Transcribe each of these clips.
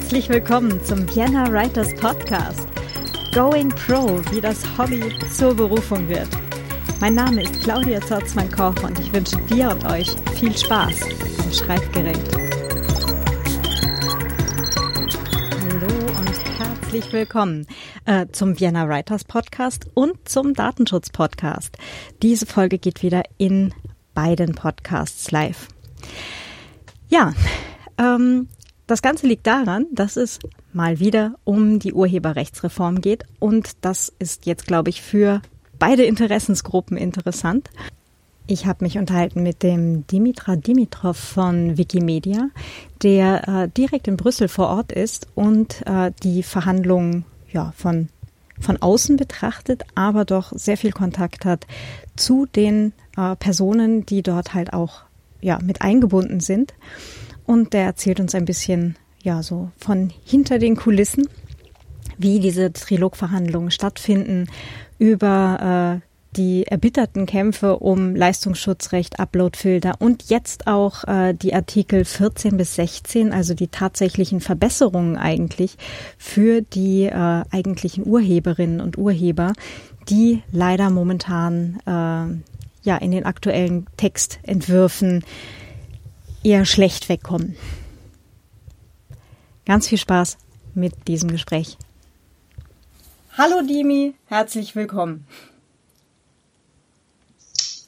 Herzlich willkommen zum Vienna Writers Podcast. Going Pro, wie das Hobby zur Berufung wird. Mein Name ist Claudia Zotzmann-Koch und ich wünsche dir und euch viel Spaß am Schreibgerät. Hallo und herzlich willkommen äh, zum Vienna Writers Podcast und zum Datenschutz Podcast. Diese Folge geht wieder in beiden Podcasts live. Ja, ähm, das Ganze liegt daran, dass es mal wieder um die Urheberrechtsreform geht und das ist jetzt, glaube ich, für beide Interessensgruppen interessant. Ich habe mich unterhalten mit dem Dimitra Dimitrov von Wikimedia, der äh, direkt in Brüssel vor Ort ist und äh, die Verhandlungen ja, von, von außen betrachtet, aber doch sehr viel Kontakt hat zu den äh, Personen, die dort halt auch ja, mit eingebunden sind. Und der erzählt uns ein bisschen, ja, so von hinter den Kulissen, wie diese Trilogverhandlungen stattfinden, über äh, die erbitterten Kämpfe um Leistungsschutzrecht, Uploadfilter und jetzt auch äh, die Artikel 14 bis 16, also die tatsächlichen Verbesserungen eigentlich für die äh, eigentlichen Urheberinnen und Urheber, die leider momentan äh, ja in den aktuellen Textentwürfen eher schlecht wegkommen. Ganz viel Spaß mit diesem Gespräch. Hallo Dimi, herzlich willkommen.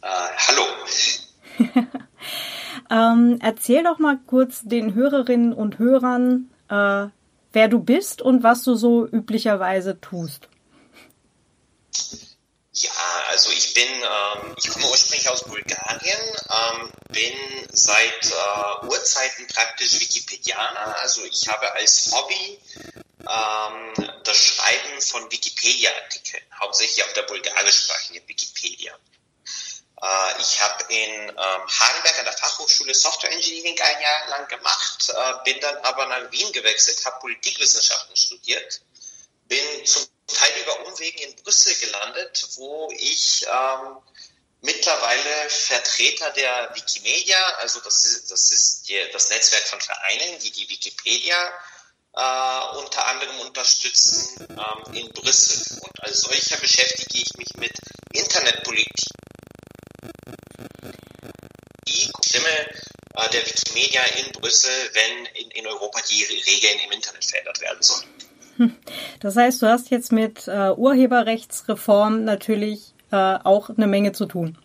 Äh, hallo. ähm, erzähl doch mal kurz den Hörerinnen und Hörern, äh, wer du bist und was du so üblicherweise tust. Ja, also ich bin, ähm, ich komme ursprünglich aus Bulgarien, ähm, bin seit äh, Urzeiten praktisch Wikipedianer. Also ich habe als Hobby ähm, das Schreiben von Wikipedia-Artikeln, hauptsächlich auf der bulgarischsprachigen Wikipedia. Äh, ich habe in ähm, Hardenberg an der Fachhochschule Software Engineering ein Jahr lang gemacht, äh, bin dann aber nach Wien gewechselt, habe Politikwissenschaften studiert, bin zum Teil über Umwegen in Brüssel gelandet, wo ich ähm, mittlerweile Vertreter der Wikimedia, also das ist, das ist die, das Netzwerk von Vereinen, die die Wikipedia äh, unter anderem unterstützen ähm, in Brüssel. Und als solcher beschäftige ich mich mit Internetpolitik. Die Stimme äh, der Wikimedia in Brüssel, wenn in, in Europa die Regeln im Internet verändert werden sollen. Das heißt, du hast jetzt mit äh, Urheberrechtsreform natürlich äh, auch eine Menge zu tun.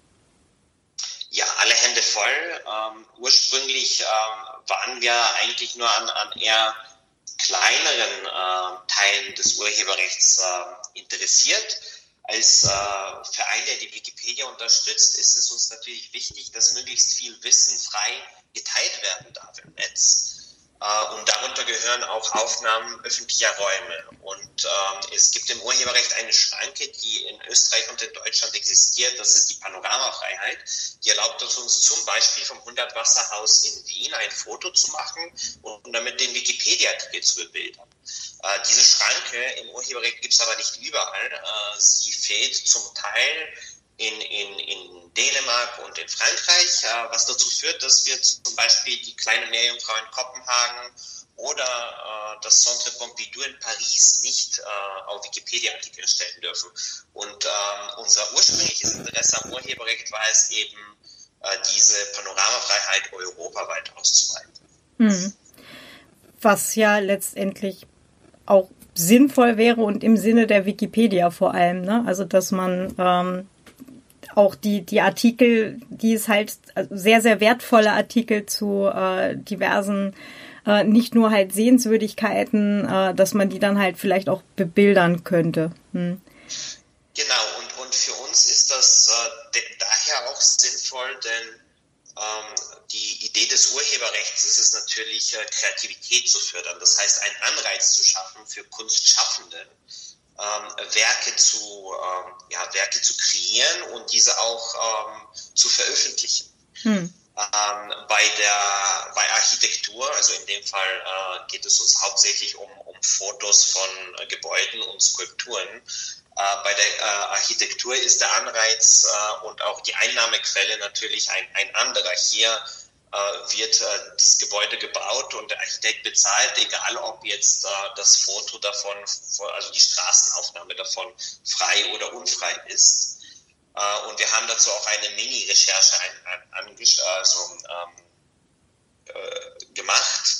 Ja, alle Hände voll. Ähm, ursprünglich ähm, waren wir eigentlich nur an, an eher kleineren äh, Teilen des Urheberrechts äh, interessiert. Als äh, Verein, der die Wikipedia unterstützt, ist es uns natürlich wichtig, dass möglichst viel Wissen frei geteilt werden darf im Netz. Äh, und darunter gehören auch Aufnahmen öffentlicher Räume. Und ähm, es gibt im Urheberrecht eine Schranke, die in Österreich und in Deutschland existiert. Das ist die Panoramafreiheit. Die erlaubt es uns zum Beispiel vom 100-Wasserhaus in Wien ein Foto zu machen und damit den Wikipedia-Artikel zu bebildern. Äh, diese Schranke im Urheberrecht gibt es aber nicht überall. Äh, sie fehlt zum Teil in, in, in Dänemark und in Frankreich, was dazu führt, dass wir zum Beispiel die kleine Meerjungfrau in Kopenhagen oder äh, das Centre Pompidou in Paris nicht äh, auf Wikipedia-Artikel erstellen dürfen. Und ähm, unser ursprüngliches Interesse am Urheberrecht war es eben, äh, diese Panoramafreiheit europaweit auszuweiten. Hm. Was ja letztendlich auch sinnvoll wäre und im Sinne der Wikipedia vor allem, ne? Also dass man ähm, auch die, die Artikel, die es halt also sehr, sehr wertvolle Artikel zu äh, diversen, äh, nicht nur halt Sehenswürdigkeiten, äh, dass man die dann halt vielleicht auch bebildern könnte. Hm. Genau, und, und für uns ist das äh, daher auch sinnvoll, denn ähm, die Idee des Urheberrechts ist es natürlich, äh, Kreativität zu fördern. Das heißt, einen Anreiz zu schaffen für Kunstschaffende ähm, Werke zu ähm, ja, Werke zu kreieren und diese auch ähm, zu veröffentlichen. Hm. Ähm, bei der bei Architektur, also in dem Fall äh, geht es uns hauptsächlich um, um Fotos von äh, Gebäuden und Skulpturen. Äh, bei der äh, Architektur ist der Anreiz äh, und auch die Einnahmequelle natürlich ein, ein anderer. Hier wird äh, das Gebäude gebaut und der Architekt bezahlt, egal ob jetzt äh, das Foto davon, also die Straßenaufnahme davon frei oder unfrei ist. Äh, und wir haben dazu auch eine Mini-Recherche also, ähm, äh, gemacht.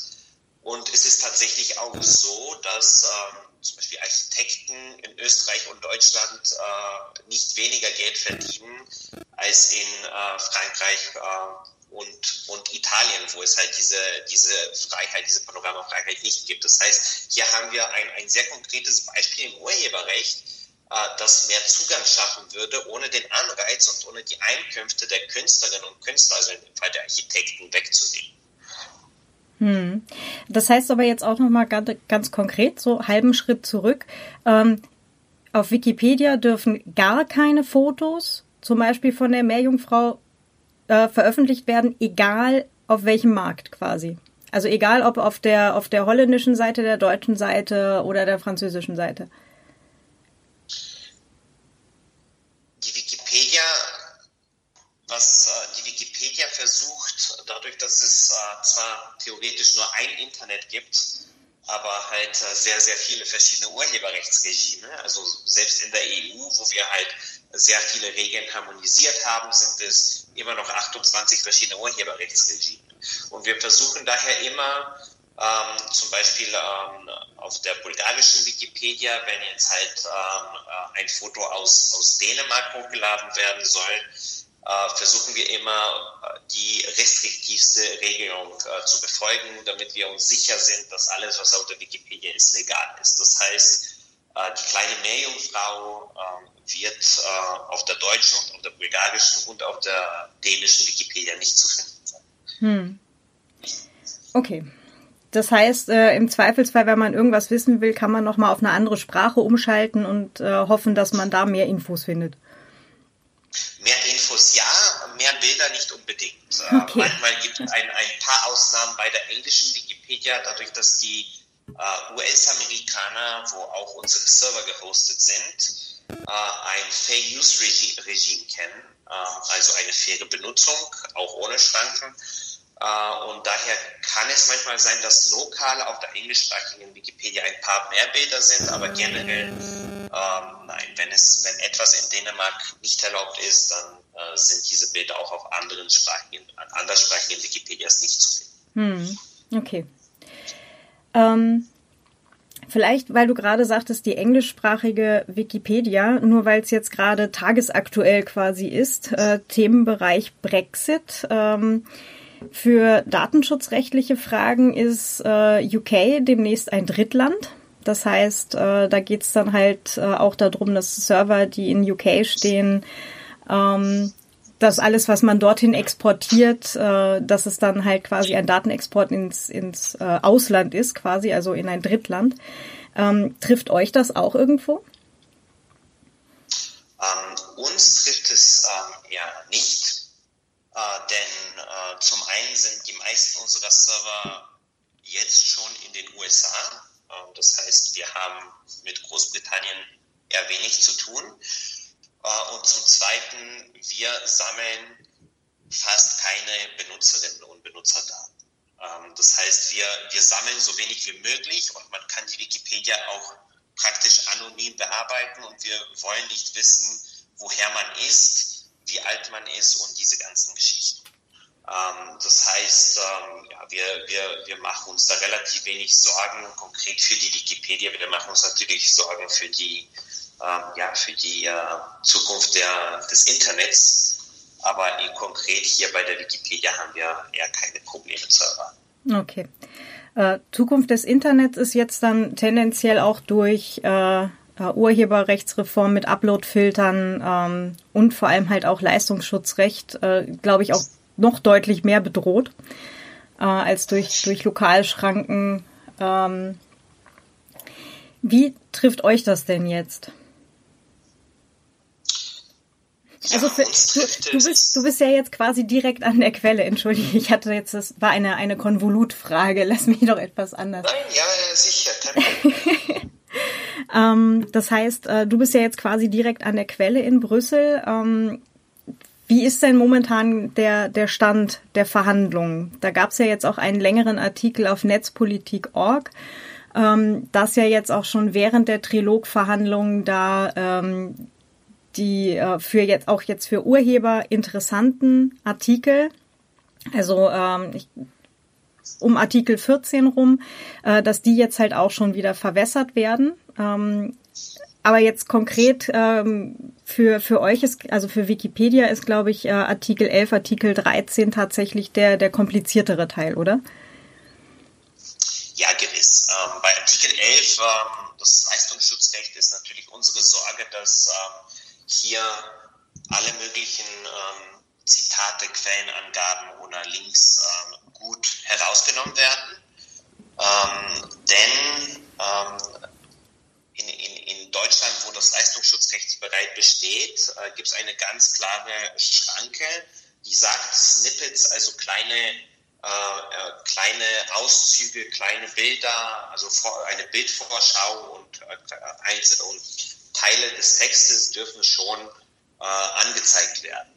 Und es ist tatsächlich auch so, dass ähm, zum Beispiel Architekten in Österreich und Deutschland äh, nicht weniger Geld verdienen als in äh, Frankreich äh, und, und Italien, wo es halt diese, diese Freiheit, diese Panoramafreiheit nicht gibt. Das heißt, hier haben wir ein, ein sehr konkretes Beispiel im Urheberrecht, äh, das mehr Zugang schaffen würde, ohne den Anreiz und ohne die Einkünfte der Künstlerinnen und Künstler, also in dem Fall der Architekten, wegzunehmen. Hm. Das heißt aber jetzt auch nochmal ganz, ganz konkret, so halben Schritt zurück. Ähm, auf Wikipedia dürfen gar keine Fotos, zum Beispiel von der Meerjungfrau, äh, veröffentlicht werden, egal auf welchem Markt quasi. Also egal ob auf der, auf der holländischen Seite, der deutschen Seite oder der französischen Seite. Die Wikipedia, was äh, die Wikipedia versucht, dadurch, dass es äh, zwar theoretisch nur ein Internet gibt, aber halt äh, sehr, sehr viele verschiedene Urheberrechtsregime. Also selbst in der EU, wo wir halt sehr viele Regeln harmonisiert haben, sind es immer noch 28 verschiedene Urheberrechtsregime. Und wir versuchen daher immer, ähm, zum Beispiel ähm, auf der bulgarischen Wikipedia, wenn jetzt halt ähm, äh, ein Foto aus, aus Dänemark hochgeladen werden soll, versuchen wir immer äh, die restriktivste Regelung äh, zu befolgen, damit wir uns sicher sind, dass alles, was auf der Wikipedia ist, legal ist. Das heißt, die kleine Meerjungfrau ähm, wird auf der deutschen und auf der bulgarischen und auf der dänischen Wikipedia nicht zu finden sein. Hm. Okay. Das heißt, äh, im Zweifelsfall, wenn man irgendwas wissen will, kann man nochmal auf eine andere Sprache umschalten und äh, hoffen, dass man da mehr Infos findet. Mehr Infos ja, mehr Bilder nicht unbedingt. Äh, okay. manchmal gibt es ein, ein paar Ausnahmen bei der englischen Wikipedia, dadurch, dass die äh, US-Amerikaner, wo auch unsere Server gehostet sind, äh, ein Fair Use Regime kennen, äh, also eine faire Benutzung, auch ohne Schranken. Äh, und daher kann es manchmal sein, dass lokal auf der englischsprachigen Wikipedia ein paar mehr Bilder sind, aber generell ähm, nein, wenn es, wenn etwas in Dänemark nicht erlaubt ist, dann äh, sind diese Bilder auch auf anderen sprachigen, anderssprachigen Wikipedias nicht zu finden. Hm, okay. Ähm, vielleicht, weil du gerade sagtest, die englischsprachige Wikipedia, nur weil es jetzt gerade tagesaktuell quasi ist, äh, Themenbereich Brexit. Ähm, für datenschutzrechtliche Fragen ist äh, UK demnächst ein Drittland. Das heißt, äh, da geht es dann halt äh, auch darum, dass Server, die in UK stehen, ähm, dass alles, was man dorthin exportiert, äh, dass es dann halt quasi ein Datenexport ins, ins äh, Ausland ist, quasi, also in ein Drittland. Ähm, trifft euch das auch irgendwo? Ähm, uns trifft es ähm, ja nicht, äh, denn äh, zum einen sind die meisten unserer Server jetzt schon in den USA ähm, das heißt, wir haben mit Großbritannien eher wenig zu tun. Äh, und zum Zweiten, wir sammeln fast keine Benutzerinnen und Benutzerdaten. Ähm, das heißt, wir, wir sammeln so wenig wie möglich und man kann die Wikipedia auch praktisch anonym bearbeiten und wir wollen nicht wissen, woher man ist, wie alt man ist und diese ganzen Geschichten. Ähm, das heißt, ähm, ja, wir, wir, wir machen uns da relativ wenig Sorgen konkret für die Wikipedia. Wir machen uns natürlich Sorgen für die, ähm, ja, für die äh, Zukunft der, des Internets. Aber konkret hier bei der Wikipedia haben wir eher keine Probleme zu erwarten. Okay. Äh, Zukunft des Internets ist jetzt dann tendenziell auch durch äh, äh Urheberrechtsreform mit Uploadfiltern ähm, und vor allem halt auch Leistungsschutzrecht, äh, glaube ich, auch noch deutlich mehr bedroht äh, als durch, durch Lokalschranken. Ähm, wie trifft euch das denn jetzt? Also für, du, du, bist, du bist ja jetzt quasi direkt an der Quelle. Entschuldige, ich hatte jetzt, das war eine, eine Konvolutfrage. Lass mich doch etwas anders. Nein, ja, sicher. ähm, das heißt, äh, du bist ja jetzt quasi direkt an der Quelle in Brüssel. Ähm, wie ist denn momentan der, der Stand der Verhandlungen? Da gab es ja jetzt auch einen längeren Artikel auf netzpolitik.org, ähm, dass ja jetzt auch schon während der Trilogverhandlungen da ähm, die äh, für jetzt auch jetzt für Urheber interessanten Artikel, also ähm, ich, um Artikel 14 rum, äh, dass die jetzt halt auch schon wieder verwässert werden. Ähm, aber jetzt konkret ähm, für, für euch ist, also für Wikipedia ist, glaube ich, äh, Artikel 11, Artikel 13 tatsächlich der, der kompliziertere Teil, oder? Ja, gewiss. Ähm, bei Artikel 11, ähm, das Leistungsschutzrecht, ist natürlich unsere Sorge, dass ähm, hier alle möglichen ähm, Zitate, Quellenangaben oder Links ähm, gut herausgenommen werden. Ähm, denn in, in, in Deutschland, wo das Leistungsschutzrecht bereits besteht, äh, gibt es eine ganz klare Schranke, die sagt, Snippets, also kleine, äh, äh, kleine Auszüge, kleine Bilder, also vor, eine Bildvorschau und, äh, und Teile des Textes dürfen schon äh, angezeigt werden.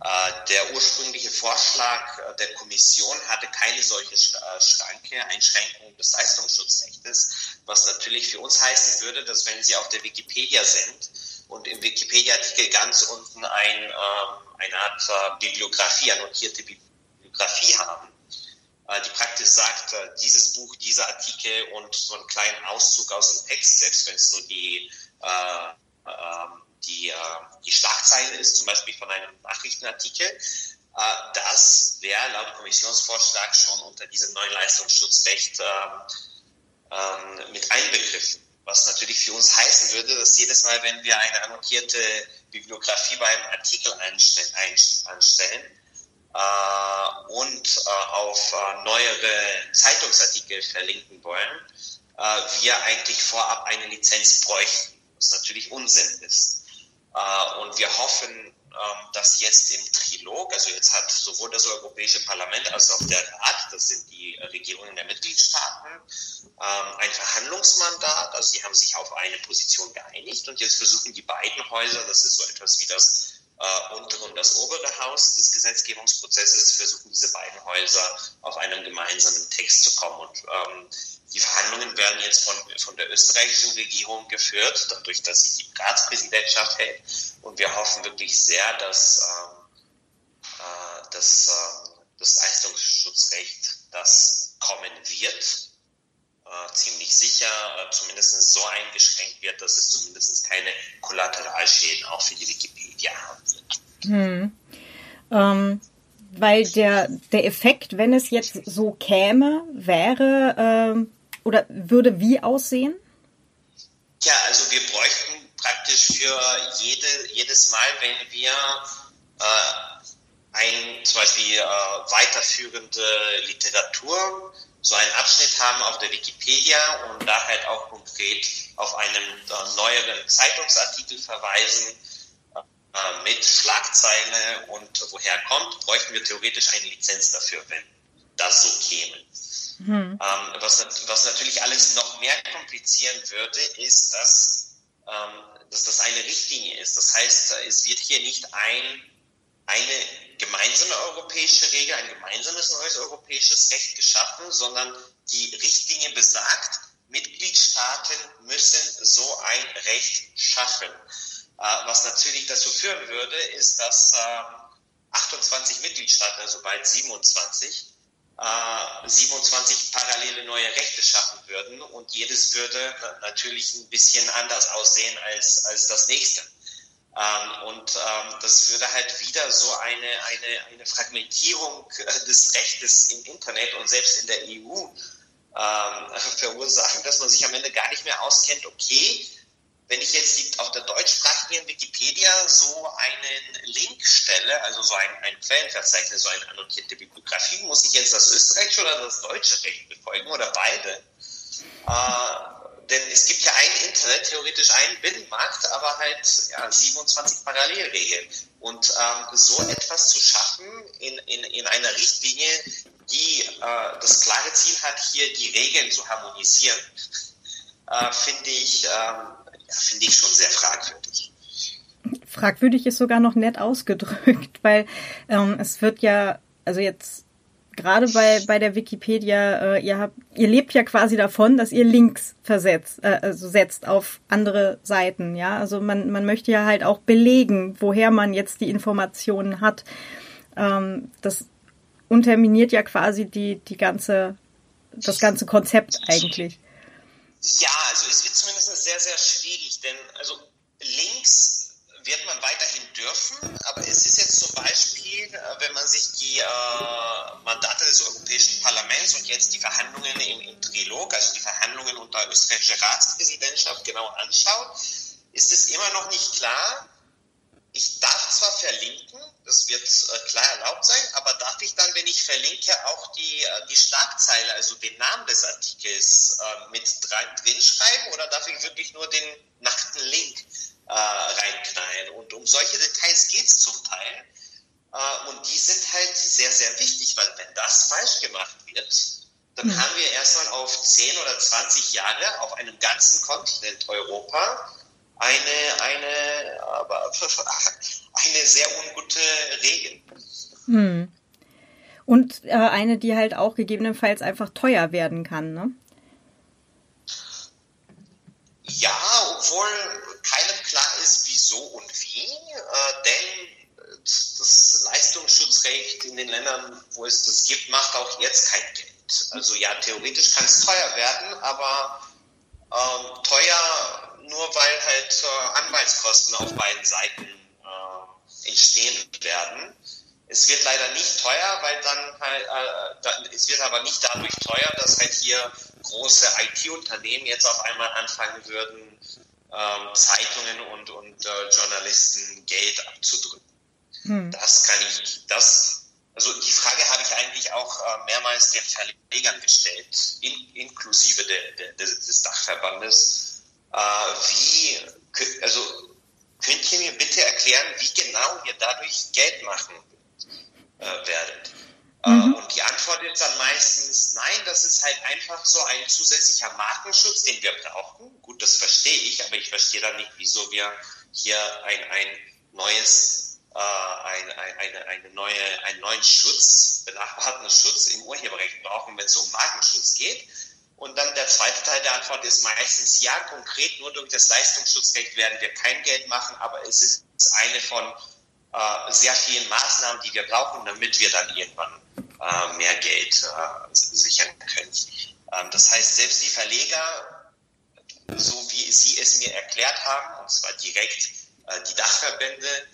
Äh, der ursprüngliche Vorschlag äh, der Kommission hatte keine solche äh, Schranke, Einschränkung des Leistungsschutzrechts, was natürlich für uns heißen würde, dass wenn Sie auf der Wikipedia sind und im Wikipedia-Artikel ganz unten ein, eine Art Bibliografie, annotierte Bibliografie haben, die praktisch sagt, dieses Buch, dieser Artikel und so einen kleinen Auszug aus dem Text, selbst wenn es nur die äh, ähm, die, äh, die Schlagzeile ist, zum Beispiel von einem Nachrichtenartikel, äh, das wäre laut Kommissionsvorschlag schon unter diesem neuen Leistungsschutzrecht ähm, ähm, mit einbegriffen. Was natürlich für uns heißen würde, dass jedes Mal, wenn wir eine annotierte Bibliografie beim Artikel einstellen, einstellen äh, und äh, auf äh, neuere Zeitungsartikel verlinken wollen, äh, wir eigentlich vorab eine Lizenz bräuchten was natürlich Unsinn ist. Äh, und wir hoffen, ähm, dass jetzt im Trilog, also jetzt hat sowohl das Europäische Parlament als auch der Rat, das sind die Regierungen der Mitgliedstaaten, ähm, ein Verhandlungsmandat, also sie haben sich auf eine Position geeinigt und jetzt versuchen die beiden Häuser, das ist so etwas wie das äh, untere und das obere Haus des Gesetzgebungsprozesses, versuchen diese beiden Häuser auf einen gemeinsamen Text zu kommen. Und ähm, die Verhandlungen werden jetzt von, von der österreichischen Regierung geführt, dadurch, dass sie die Ratspräsidentschaft hält. Und wir hoffen wirklich sehr, dass, ähm, äh, dass äh, das Leistungsschutzrecht, das kommen wird, äh, ziemlich sicher äh, zumindest so eingeschränkt wird, dass es zumindest keine Kollateralschäden auch für die Wikipedia haben wird. Hm. Ähm, weil der, der Effekt, wenn es jetzt so käme, wäre, ähm, oder würde wie aussehen? Ja, also wir bräuchten praktisch für jede, jedes Mal, wenn wir äh, ein, zum Beispiel äh, weiterführende Literatur, so einen Abschnitt haben auf der Wikipedia und da halt auch konkret auf einen äh, neueren Zeitungsartikel verweisen äh, mit Schlagzeile und woher kommt, bräuchten wir theoretisch eine Lizenz dafür, wenn das so käme. Mhm. Ähm, was, was natürlich alles noch mehr komplizieren würde, ist, dass, ähm, dass das eine Richtlinie ist. Das heißt, es wird hier nicht ein, eine gemeinsame europäische Regel, ein gemeinsames neues europäisches Recht geschaffen, sondern die Richtlinie besagt, Mitgliedstaaten müssen so ein Recht schaffen. Äh, was natürlich dazu führen würde, ist, dass 28 ähm, Mitgliedstaaten, also bald 27, 27 äh, parallele neue Rechte schaffen würden und jedes würde natürlich ein bisschen anders aussehen als, als das nächste. Ähm, und ähm, das würde halt wieder so eine, eine, eine Fragmentierung äh, des Rechtes im Internet und selbst in der EU ähm, verursachen, dass man sich am Ende gar nicht mehr auskennt, okay, wenn ich jetzt auf der deutschsprachigen Wikipedia so einen Link stelle, also so ein, ein Quellenverzeichnis, so eine annotierte Bibliografie, muss ich jetzt das österreichische oder das deutsche Recht befolgen oder beide? Äh, denn es gibt ja ein Internet, theoretisch einen Binnenmarkt, aber halt ja, 27 Parallelregeln. Und ähm, so etwas zu schaffen in, in, in einer Richtlinie, die äh, das klare Ziel hat, hier die Regeln zu harmonisieren, äh, finde ich, ähm, finde ich schon sehr fragwürdig. fragwürdig ist sogar noch nett ausgedrückt, weil ähm, es wird ja, also jetzt gerade bei, bei der Wikipedia, äh, ihr habt, ihr lebt ja quasi davon, dass ihr Links versetzt, äh, also setzt auf andere Seiten, ja. Also man, man möchte ja halt auch belegen, woher man jetzt die Informationen hat. Ähm, das unterminiert ja quasi die, die ganze, das ganze Konzept eigentlich. Ja, also es wird zumindest sehr, sehr schwierig, denn also Links wird man weiterhin dürfen, aber es ist jetzt zum Beispiel, äh, wenn man sich die äh, Mandate des Europäischen Parlaments und jetzt die Verhandlungen im, im Trilog, also die Verhandlungen unter österreichischer Ratspräsidentschaft genau anschaut, ist es immer noch nicht klar. Ich darf zwar verlinken, das wird äh, klar erlaubt sein, aber darf ich dann, wenn ich verlinke, auch die, äh, die Schlagzeile, also den Namen des Artikels äh, mit drin schreiben oder darf ich wirklich nur den nackten Link äh, reinknallen. Und um solche Details geht es zum Teil. Und die sind halt sehr, sehr wichtig, weil wenn das falsch gemacht wird, dann mhm. haben wir erstmal auf 10 oder 20 Jahre auf einem ganzen Kontinent Europa eine, eine, aber, eine sehr ungute Regel. Hm. Und äh, eine, die halt auch gegebenenfalls einfach teuer werden kann, ne? Ja, obwohl keinem klar ist, wieso und wie, äh, denn das Leistungsschutzrecht in den Ländern, wo es das gibt, macht auch jetzt kein Geld. Also ja, theoretisch kann es teuer werden, aber ähm, teuer nur weil halt äh, Anwaltskosten auf beiden Seiten äh, entstehen werden. Es wird leider nicht teuer, weil dann halt, äh, da, es wird aber nicht dadurch teuer, dass halt hier große IT-Unternehmen jetzt auf einmal anfangen würden, ähm, Zeitungen und, und äh, Journalisten Geld abzudrücken. Hm. Das kann ich, das, also die Frage habe ich eigentlich auch äh, mehrmals den Verlegern gestellt, in, inklusive de, de, des Dachverbandes. Äh, wie, also könnt ihr mir bitte erklären, wie genau ihr dadurch Geld machen äh, werdet? Äh, mhm. Und die Antwort ist dann meistens, nein, das ist halt einfach so ein zusätzlicher Markenschutz, den wir brauchen. Gut, das verstehe ich, aber ich verstehe dann nicht, wieso wir hier ein, ein neues, äh, ein, ein, eine, eine neue, einen neuen Schutz, benachbarten Schutz im Urheberrecht brauchen, wenn es um Markenschutz geht. Und dann der zweite Teil der Antwort ist meistens ja, konkret nur durch das Leistungsschutzrecht werden wir kein Geld machen, aber es ist eine von äh, sehr vielen Maßnahmen, die wir brauchen, damit wir dann irgendwann äh, mehr Geld äh, sichern können. Ähm, das heißt, selbst die Verleger, so wie Sie es mir erklärt haben, und zwar direkt äh, die Dachverbände,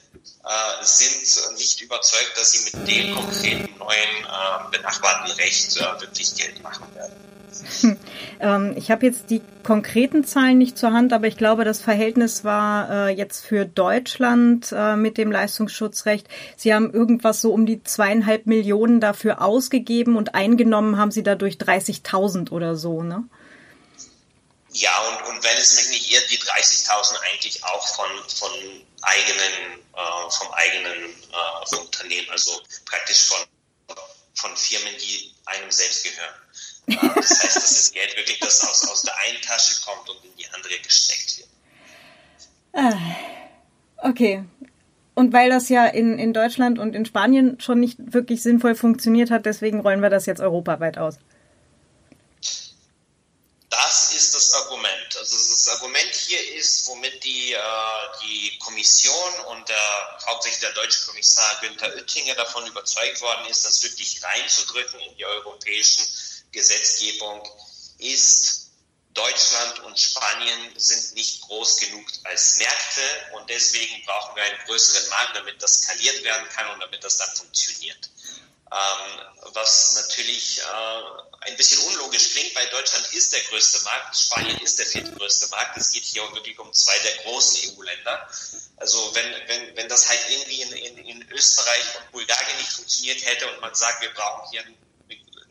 äh, sind nicht überzeugt, dass sie mit dem konkreten neuen äh, benachbarten Recht wirklich Geld machen werden. Hm. Ähm, ich habe jetzt die konkreten Zahlen nicht zur Hand, aber ich glaube, das Verhältnis war äh, jetzt für Deutschland äh, mit dem Leistungsschutzrecht. Sie haben irgendwas so um die zweieinhalb Millionen dafür ausgegeben und eingenommen haben Sie dadurch 30.000 oder so, ne? Ja, und, und wenn es mich nicht irrt, die 30.000 eigentlich auch von, von eigenen, äh, vom eigenen äh, Unternehmen, also praktisch von, von Firmen, die einem selbst gehören. Das heißt, dass das Geld wirklich das aus, aus der einen Tasche kommt und in die andere gesteckt wird. Ah, okay. Und weil das ja in, in Deutschland und in Spanien schon nicht wirklich sinnvoll funktioniert hat, deswegen rollen wir das jetzt europaweit aus. Das ist das Argument. Also das Argument hier ist, womit die, äh, die Kommission und der, hauptsächlich der deutsche Kommissar Günther Oettinger davon überzeugt worden ist, das wirklich reinzudrücken in die europäischen Gesetzgebung ist, Deutschland und Spanien sind nicht groß genug als Märkte und deswegen brauchen wir einen größeren Markt, damit das skaliert werden kann und damit das dann funktioniert. Ähm, was natürlich äh, ein bisschen unlogisch klingt, weil Deutschland ist der größte Markt, Spanien ist der viertgrößte Markt. Es geht hier wirklich um zwei der großen EU-Länder. Also wenn, wenn, wenn das halt irgendwie in, in, in Österreich und Bulgarien nicht funktioniert hätte und man sagt, wir brauchen hier einen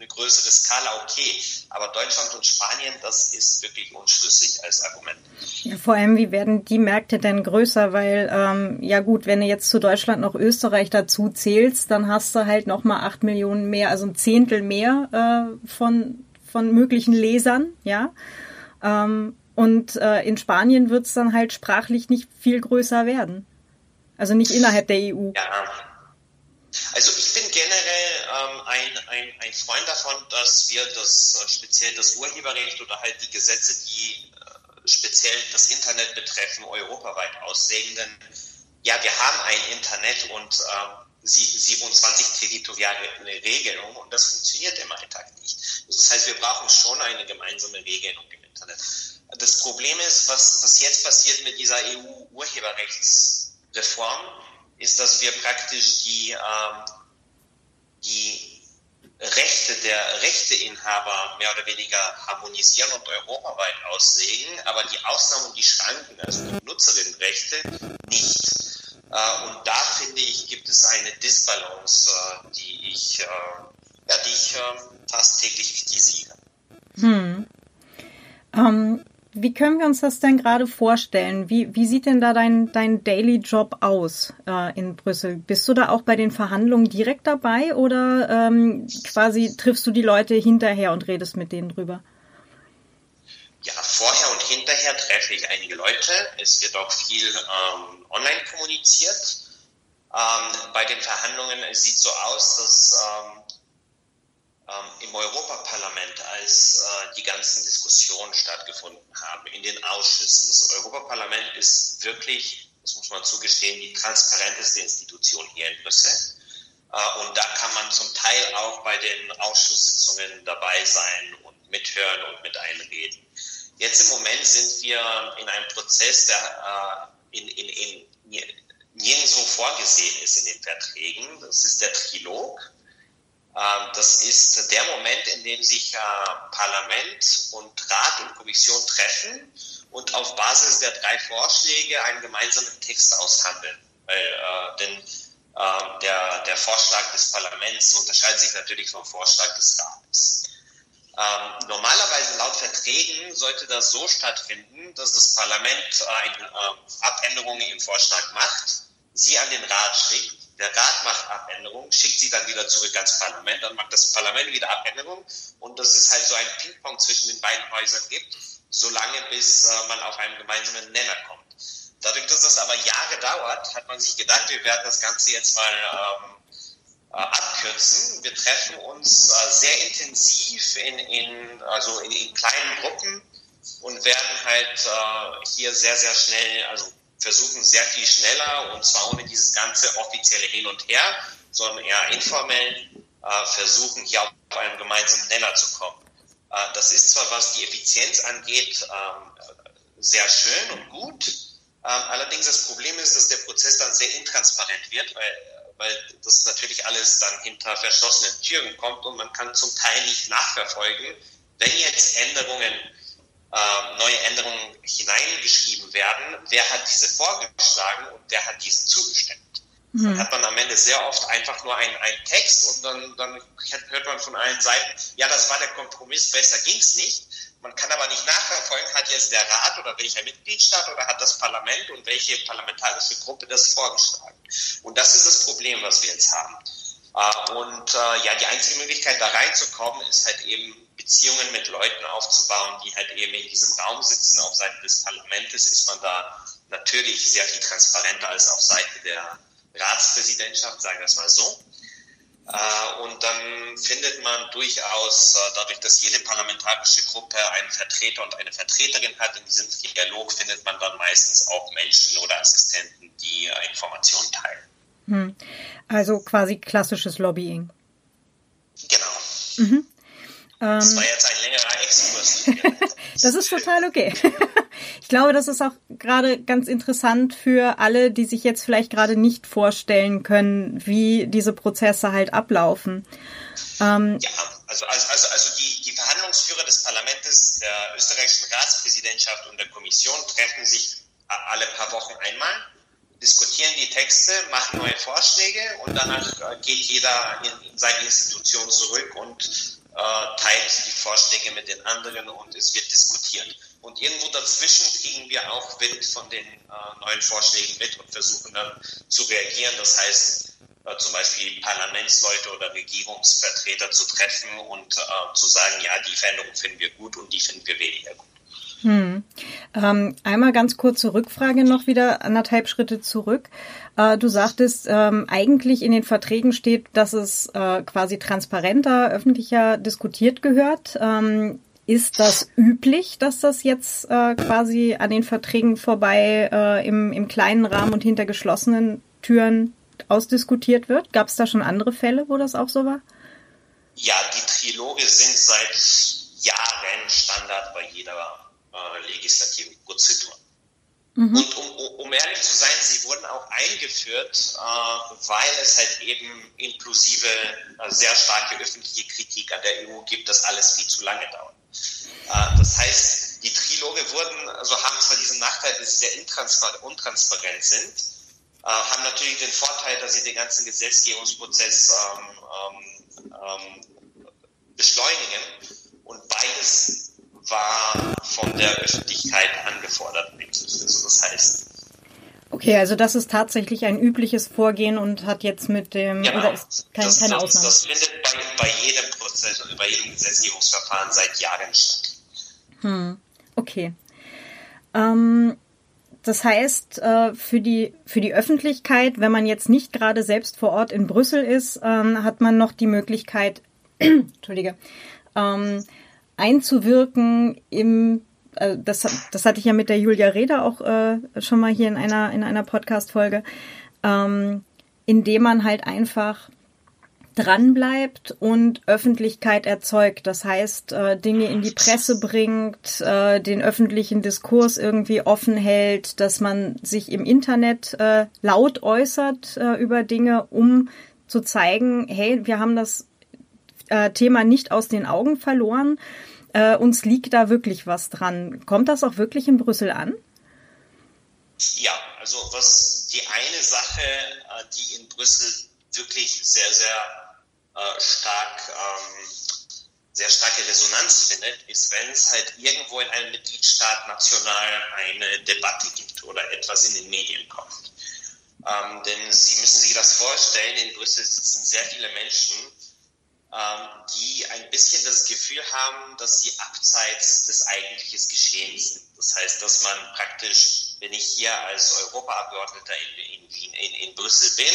eine größere Skala okay. Aber Deutschland und Spanien, das ist wirklich unschlüssig als Argument. Ja, vor allem, wie werden die Märkte denn größer? Weil, ähm, ja gut, wenn du jetzt zu Deutschland noch Österreich dazu zählst, dann hast du halt nochmal acht Millionen mehr, also ein Zehntel mehr äh, von, von möglichen Lesern, ja. Ähm, und äh, in Spanien wird es dann halt sprachlich nicht viel größer werden. Also nicht innerhalb der EU. Ja. Also generell ähm, ein, ein, ein Freund davon, dass wir das äh, speziell das Urheberrecht oder halt die Gesetze, die äh, speziell das Internet betreffen, europaweit auslegen. Denn ja, wir haben ein Internet und ähm, 27 territoriale Regelungen und das funktioniert im Alltag nicht. Das heißt, wir brauchen schon eine gemeinsame Regelung im Internet. Das Problem ist, was, was jetzt passiert mit dieser EU-Urheberrechtsreform, ist, dass wir praktisch die, ähm, die Rechte der Rechteinhaber mehr oder weniger harmonisieren und europaweit auslegen, aber die Ausnahmen und die Schranken, also die Nutzerinnenrechte, nicht. Äh, und da finde ich, gibt es eine Disbalance, äh, die ich, äh, ja, die ich äh, fast täglich kritisiere. Hm. Ähm, wie können wir uns das denn gerade vorstellen? Wie, wie sieht denn da dein, dein Daily Job aus äh, in Brüssel? Bist du da auch bei den Verhandlungen direkt dabei oder ähm, quasi triffst du die Leute hinterher und redest mit denen drüber? Ja, vorher und hinterher treffe ich einige Leute. Es wird auch viel ähm, online kommuniziert. Ähm, bei den Verhandlungen sieht so aus, dass ähm, im Europaparlament, als äh, die ganzen Diskussionen stattgefunden haben, in den Ausschüssen. Das Europaparlament ist wirklich, das muss man zugestehen, die transparenteste Institution hier in Brüssel. Äh, und da kann man zum Teil auch bei den Ausschusssitzungen dabei sein und mithören und mit einreden. Jetzt im Moment sind wir in einem Prozess, der äh, in, in, in, nirgendwo vorgesehen ist in den Verträgen. Das ist der Trilog. Ähm, das ist der Moment, in dem sich äh, Parlament und Rat und Kommission treffen und auf Basis der drei Vorschläge einen gemeinsamen Text aushandeln. Weil, äh, denn äh, der, der Vorschlag des Parlaments unterscheidet sich natürlich vom Vorschlag des Rates. Ähm, normalerweise laut Verträgen sollte das so stattfinden, dass das Parlament eine, äh, Abänderungen im Vorschlag macht, sie an den Rat schickt der Rat macht Abänderungen, schickt sie dann wieder zurück ans Parlament, dann macht das Parlament wieder Abänderungen und dass es halt so ein Ping-Pong zwischen den beiden Häusern gibt, solange bis äh, man auf einen gemeinsamen Nenner kommt. Dadurch, dass das aber Jahre dauert, hat man sich gedacht, wir werden das Ganze jetzt mal ähm, äh, abkürzen. Wir treffen uns äh, sehr intensiv in, in, also in, in kleinen Gruppen und werden halt äh, hier sehr, sehr schnell, also versuchen sehr viel schneller und zwar ohne dieses ganze offizielle Hin und Her, sondern eher informell äh, versuchen, hier auf einen gemeinsamen Nenner zu kommen. Äh, das ist zwar, was die Effizienz angeht, ähm, sehr schön und gut, ähm, allerdings das Problem ist, dass der Prozess dann sehr intransparent wird, weil, weil das natürlich alles dann hinter verschlossenen Türen kommt und man kann zum Teil nicht nachverfolgen, wenn jetzt Änderungen ähm, neue Änderungen hineingeschrieben werden, wer hat diese vorgeschlagen und wer hat diesen zugestimmt. Mhm. Dann hat man am Ende sehr oft einfach nur einen, einen Text und dann, dann hört man von allen Seiten, ja, das war der Kompromiss, besser ging's nicht. Man kann aber nicht nachverfolgen, hat jetzt der Rat oder welcher Mitgliedstaat oder hat das Parlament und welche parlamentarische Gruppe das vorgeschlagen. Und das ist das Problem, was wir jetzt haben. Äh, und äh, ja, die einzige Möglichkeit, da reinzukommen, ist halt eben Beziehungen mit Leuten aufzubauen, die halt eben in diesem Raum sitzen. Auf Seite des Parlaments ist man da natürlich sehr viel transparenter als auf Seite der Ratspräsidentschaft, sagen wir es mal so. Äh, und dann findet man durchaus, dadurch, dass jede parlamentarische Gruppe einen Vertreter und eine Vertreterin hat, in diesem Dialog findet man dann meistens auch Menschen oder Assistenten, die Informationen teilen. Hm. Also quasi klassisches Lobbying. Genau. Mhm. Das ähm, war jetzt ein längerer Exkurs. das ist total okay. Ich glaube, das ist auch gerade ganz interessant für alle, die sich jetzt vielleicht gerade nicht vorstellen können, wie diese Prozesse halt ablaufen. Ähm, ja, also, also, also, also die, die Verhandlungsführer des Parlaments, der österreichischen Ratspräsidentschaft und der Kommission treffen sich alle paar Wochen einmal diskutieren die Texte, machen neue Vorschläge und danach äh, geht jeder in seine Institution zurück und äh, teilt die Vorschläge mit den anderen und es wird diskutiert. Und irgendwo dazwischen kriegen wir auch Wind von den äh, neuen Vorschlägen mit und versuchen dann zu reagieren. Das heißt, äh, zum Beispiel Parlamentsleute oder Regierungsvertreter zu treffen und äh, zu sagen, ja, die Veränderung finden wir gut und die finden wir weniger gut. Hm. Ähm, einmal ganz kurze Rückfrage noch wieder anderthalb Schritte zurück. Äh, du sagtest, ähm, eigentlich in den Verträgen steht, dass es äh, quasi transparenter, öffentlicher diskutiert gehört. Ähm, ist das üblich, dass das jetzt äh, quasi an den Verträgen vorbei äh, im, im kleinen Rahmen und hinter geschlossenen Türen ausdiskutiert wird? Gab es da schon andere Fälle, wo das auch so war? Ja, die Triloge sind seit Jahren Standard bei jeder äh, legislativen Prozedur. Mhm. Und um, um, ehrlich zu sein, sie wurden auch eingeführt, äh, weil es halt eben inklusive äh, sehr starke öffentliche Kritik an der EU gibt, dass alles viel zu lange dauert. Äh, das heißt, die Triloge wurden, also haben zwar diesen Nachteil, dass sie sehr untransparent sind, äh, haben natürlich den Vorteil, dass sie den ganzen Gesetzgebungsprozess ähm, ähm, ähm, beschleunigen und beides war von der Öffentlichkeit angefordert. Also das heißt. Okay, also das ist tatsächlich ein übliches Vorgehen und hat jetzt mit dem genau, oder ist kein, das, keine Ausnahme. Das, das findet bei, bei jedem Prozess und bei jedem Gesetzgebungsverfahren seit Jahren statt. Hm, okay. Ähm, das heißt, äh, für die, für die Öffentlichkeit, wenn man jetzt nicht gerade selbst vor Ort in Brüssel ist, ähm, hat man noch die Möglichkeit, Entschuldige, ähm, einzuwirken im äh, das, das hatte ich ja mit der Julia Reda auch äh, schon mal hier in einer, in einer Podcast-Folge, ähm, indem man halt einfach dranbleibt und Öffentlichkeit erzeugt. Das heißt, äh, Dinge in die Presse bringt, äh, den öffentlichen Diskurs irgendwie offen hält, dass man sich im Internet äh, laut äußert äh, über Dinge, um zu zeigen, hey, wir haben das äh, Thema nicht aus den Augen verloren. Äh, uns liegt da wirklich was dran. Kommt das auch wirklich in Brüssel an? Ja, also was die eine Sache, äh, die in Brüssel wirklich sehr, sehr äh, stark, ähm, sehr starke Resonanz findet, ist, wenn es halt irgendwo in einem Mitgliedstaat national eine Debatte gibt oder etwas in den Medien kommt. Ähm, denn Sie müssen sich das vorstellen, in Brüssel sitzen sehr viele Menschen, die ein bisschen das Gefühl haben, dass sie abseits des eigentlichen Geschehens sind. Das heißt, dass man praktisch, wenn ich hier als Europaabgeordneter in, in, Wien, in, in Brüssel bin,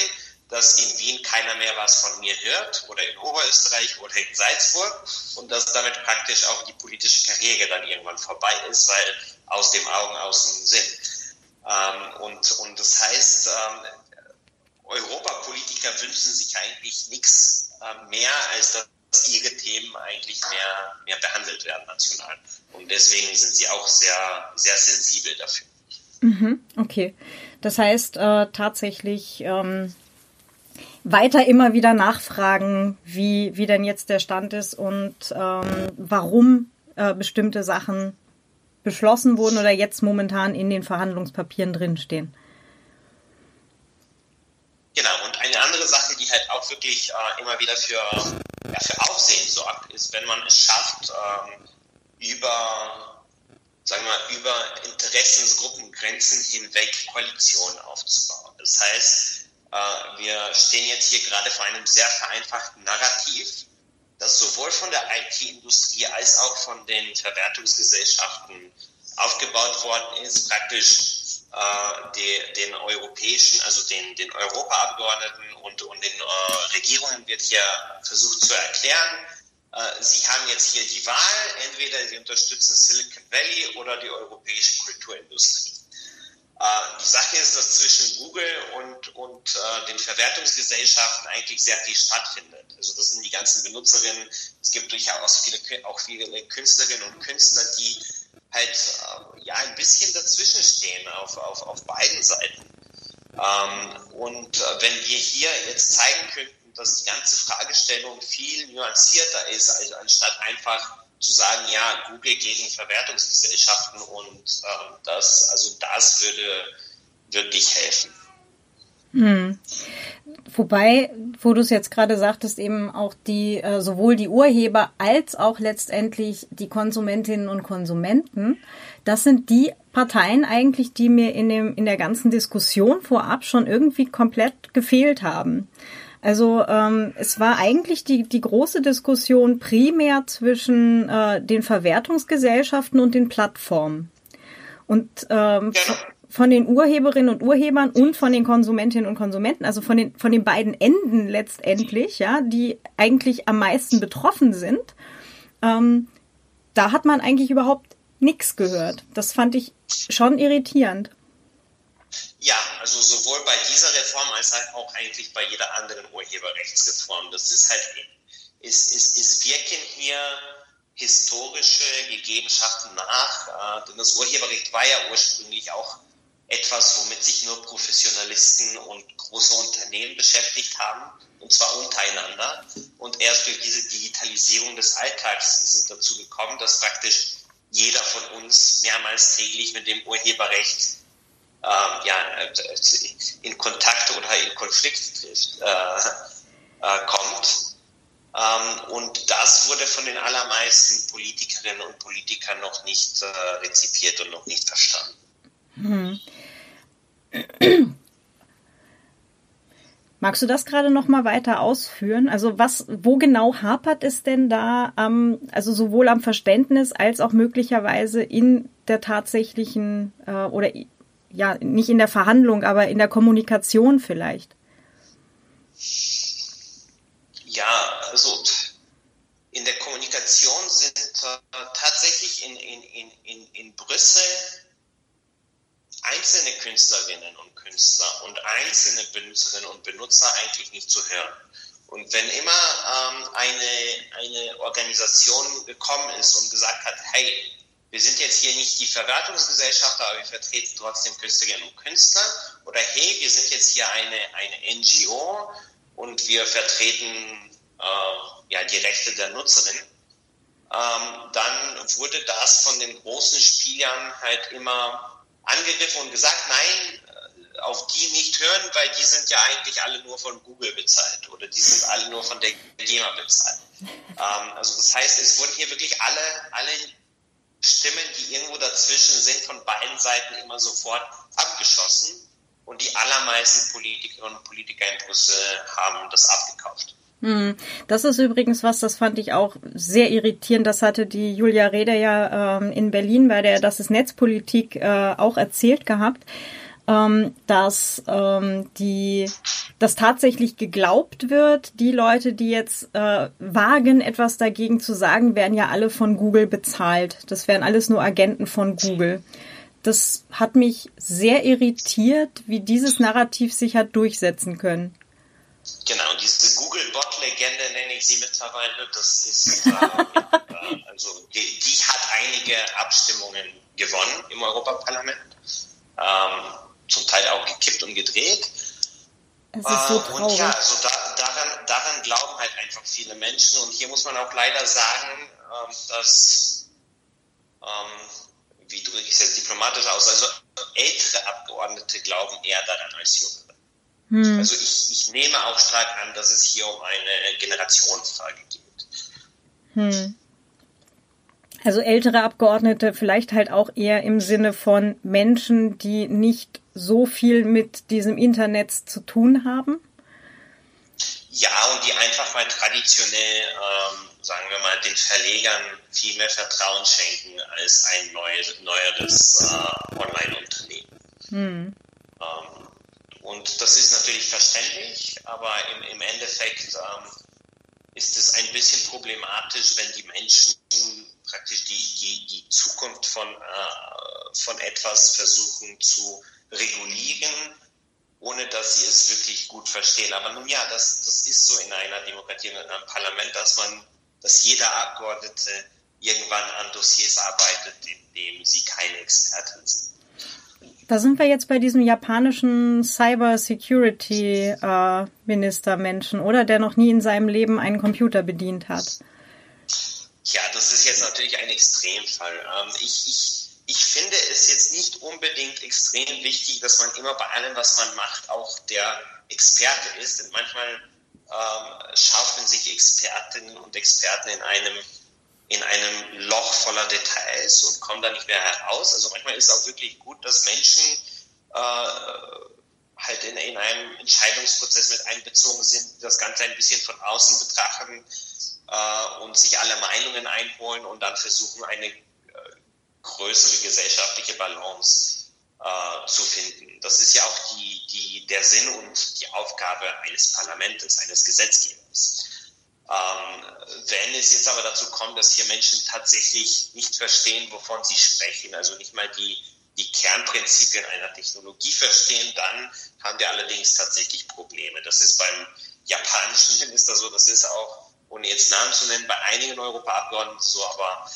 dass in Wien keiner mehr was von mir hört oder in Oberösterreich oder in Salzburg und dass damit praktisch auch die politische Karriere dann irgendwann vorbei ist, weil aus dem Augen, aus dem Sinn. Ähm, und, und das heißt, ähm, Europapolitiker wünschen sich eigentlich nichts mehr, als dass ihre Themen eigentlich mehr, mehr behandelt werden national. Und deswegen sind sie auch sehr, sehr sensibel dafür. Mhm, okay. Das heißt äh, tatsächlich ähm, weiter immer wieder nachfragen, wie, wie denn jetzt der Stand ist und ähm, warum äh, bestimmte Sachen beschlossen wurden oder jetzt momentan in den Verhandlungspapieren drinstehen. Genau, und eine andere Halt auch wirklich äh, immer wieder für, ja, für Aufsehen sorgt, ist, wenn man es schafft, ähm, über, sagen wir über Interessensgruppengrenzen hinweg Koalitionen aufzubauen. Das heißt, äh, wir stehen jetzt hier gerade vor einem sehr vereinfachten Narrativ, das sowohl von der IT-Industrie als auch von den Verwertungsgesellschaften aufgebaut worden ist, praktisch äh, die, den europäischen, also den, den Europaabgeordneten und, und den äh, Regierungen wird hier versucht zu erklären, äh, sie haben jetzt hier die Wahl, entweder sie unterstützen Silicon Valley oder die europäische Kulturindustrie. Äh, die Sache ist, dass zwischen Google und, und äh, den Verwertungsgesellschaften eigentlich sehr viel stattfindet. Also das sind die ganzen Benutzerinnen. Es gibt durchaus viele, auch viele Künstlerinnen und Künstler, die halt äh, ja ein bisschen dazwischen stehen auf, auf, auf beiden Seiten. Ähm, und äh, wenn wir hier jetzt zeigen könnten, dass die ganze Fragestellung viel nuancierter ist, als, anstatt einfach zu sagen, ja, Google gegen Verwertungsgesellschaften und äh, das, also das würde wirklich helfen. Hm. Wobei, wo du es jetzt gerade sagtest, eben auch die, äh, sowohl die Urheber als auch letztendlich die Konsumentinnen und Konsumenten, das sind die Parteien eigentlich, die mir in dem, in der ganzen Diskussion vorab schon irgendwie komplett gefehlt haben. Also ähm, es war eigentlich die, die große Diskussion primär zwischen äh, den Verwertungsgesellschaften und den Plattformen. Und ähm. Von den Urheberinnen und Urhebern und von den Konsumentinnen und Konsumenten, also von den, von den beiden Enden letztendlich, ja, die eigentlich am meisten betroffen sind, ähm, da hat man eigentlich überhaupt nichts gehört. Das fand ich schon irritierend. Ja, also sowohl bei dieser Reform als auch eigentlich bei jeder anderen Urheberrechtsreform. Das ist halt, es, es, es wirken hier historische Gegebenschaften nach, äh, denn das Urheberrecht war ja ursprünglich auch etwas, womit sich nur Professionalisten und große Unternehmen beschäftigt haben, und zwar untereinander. Und erst durch diese Digitalisierung des Alltags ist es dazu gekommen, dass praktisch jeder von uns mehrmals täglich mit dem Urheberrecht ähm, ja, äh, in Kontakt oder in Konflikt trifft, äh, äh, kommt. Ähm, und das wurde von den allermeisten Politikerinnen und Politikern noch nicht äh, rezipiert und noch nicht verstanden. Hm. Magst du das gerade noch mal weiter ausführen? Also was, wo genau hapert es denn da, ähm, also sowohl am Verständnis als auch möglicherweise in der tatsächlichen äh, oder ja nicht in der Verhandlung, aber in der Kommunikation vielleicht? Ja, also in der Kommunikation sind äh, tatsächlich in, in, in, in Brüssel einzelne Künstlerinnen und Künstler und einzelne Benutzerinnen und Benutzer eigentlich nicht zu hören. Und wenn immer ähm, eine, eine Organisation gekommen ist und gesagt hat, hey, wir sind jetzt hier nicht die Verwertungsgesellschaft, aber wir vertreten trotzdem Künstlerinnen und Künstler, oder hey, wir sind jetzt hier eine, eine NGO und wir vertreten äh, ja, die Rechte der Nutzerin, ähm, dann wurde das von den großen Spielern halt immer angegriffen und gesagt, nein, äh, auf die nicht hören, weil die sind ja eigentlich alle nur von Google bezahlt oder die sind alle nur von der GEMA bezahlt. Ähm, also das heißt, es wurden hier wirklich alle, alle Stimmen, die irgendwo dazwischen sind, von beiden Seiten immer sofort abgeschossen und die allermeisten Politikerinnen und Politiker in Brüssel haben das abgekauft. Hm. Das ist übrigens was, das fand ich auch sehr irritierend. Das hatte die Julia Reda ja ähm, in Berlin bei der Das ist Netzpolitik äh, auch erzählt gehabt, ähm, dass ähm, die, dass tatsächlich geglaubt wird, die Leute, die jetzt äh, wagen, etwas dagegen zu sagen, werden ja alle von Google bezahlt. Das wären alles nur Agenten von Google. Das hat mich sehr irritiert, wie dieses Narrativ sich hat durchsetzen können. Genau, diese Google-Bot-Legende nenne ich sie mittlerweile. Das ist, äh, äh, also die, die, hat einige Abstimmungen gewonnen im Europaparlament, ähm, zum Teil auch gekippt und gedreht. Es ist so traurig. Und ja, also da, daran, daran glauben halt einfach viele Menschen. Und hier muss man auch leider sagen, ähm, dass, ähm, wie drücke ich es jetzt diplomatisch aus, also ältere Abgeordnete glauben eher daran als junge. Hm. Also ich, ich nehme auch stark an, dass es hier um eine Generationsfrage geht. Hm. Also ältere Abgeordnete vielleicht halt auch eher im Sinne von Menschen, die nicht so viel mit diesem Internet zu tun haben? Ja, und die einfach mal traditionell, ähm, sagen wir mal, den Verlegern viel mehr Vertrauen schenken als ein neues, neueres äh, Online-Unternehmen. Hm. Ähm, und das ist natürlich verständlich, aber im, im Endeffekt ähm, ist es ein bisschen problematisch, wenn die Menschen praktisch die, die, die Zukunft von, äh, von etwas versuchen zu regulieren, ohne dass sie es wirklich gut verstehen. Aber nun ja, das, das ist so in einer Demokratie, in einem Parlament, dass man, dass jeder Abgeordnete irgendwann an Dossiers arbeitet, in dem sie keine Experten sind. Da sind wir jetzt bei diesem japanischen Cyber Security äh, oder? Der noch nie in seinem Leben einen Computer bedient hat. Ja, das ist jetzt natürlich ein Extremfall. Ähm, ich, ich, ich finde es jetzt nicht unbedingt extrem wichtig, dass man immer bei allem, was man macht, auch der Experte ist. Denn manchmal ähm, schaufeln sich Expertinnen und Experten in einem in einem Loch voller Details und kommen da nicht mehr heraus. Also manchmal ist es auch wirklich gut, dass Menschen äh, halt in, in einem Entscheidungsprozess mit einbezogen sind, das Ganze ein bisschen von außen betrachten äh, und sich alle Meinungen einholen und dann versuchen, eine äh, größere gesellschaftliche Balance äh, zu finden. Das ist ja auch die, die, der Sinn und die Aufgabe eines Parlaments, eines Gesetzgebers. Ähm, wenn es jetzt aber dazu kommt, dass hier Menschen tatsächlich nicht verstehen, wovon sie sprechen, also nicht mal die die Kernprinzipien einer Technologie verstehen, dann haben wir allerdings tatsächlich Probleme. Das ist beim japanischen Minister so, das ist auch, ohne jetzt Namen zu nennen, bei einigen Europaabgeordneten so, aber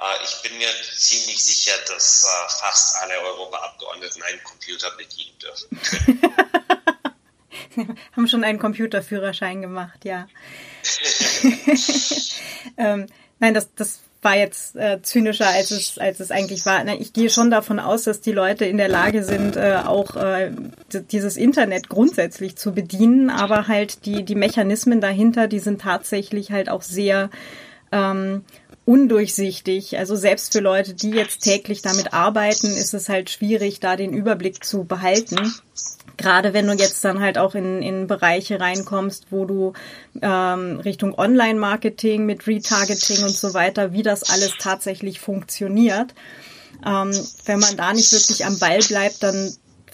äh, ich bin mir ziemlich sicher, dass äh, fast alle Europaabgeordneten einen Computer bedienen dürfen. haben schon einen Computerführerschein gemacht, ja. ähm, nein, das, das war jetzt äh, zynischer, als es, als es eigentlich war. Na, ich gehe schon davon aus, dass die Leute in der Lage sind, äh, auch äh, dieses Internet grundsätzlich zu bedienen, aber halt die, die Mechanismen dahinter, die sind tatsächlich halt auch sehr ähm, undurchsichtig. Also selbst für Leute, die jetzt täglich damit arbeiten, ist es halt schwierig, da den Überblick zu behalten. Gerade wenn du jetzt dann halt auch in, in Bereiche reinkommst, wo du ähm, Richtung Online-Marketing mit Retargeting und so weiter, wie das alles tatsächlich funktioniert. Ähm, wenn man da nicht wirklich am Ball bleibt, dann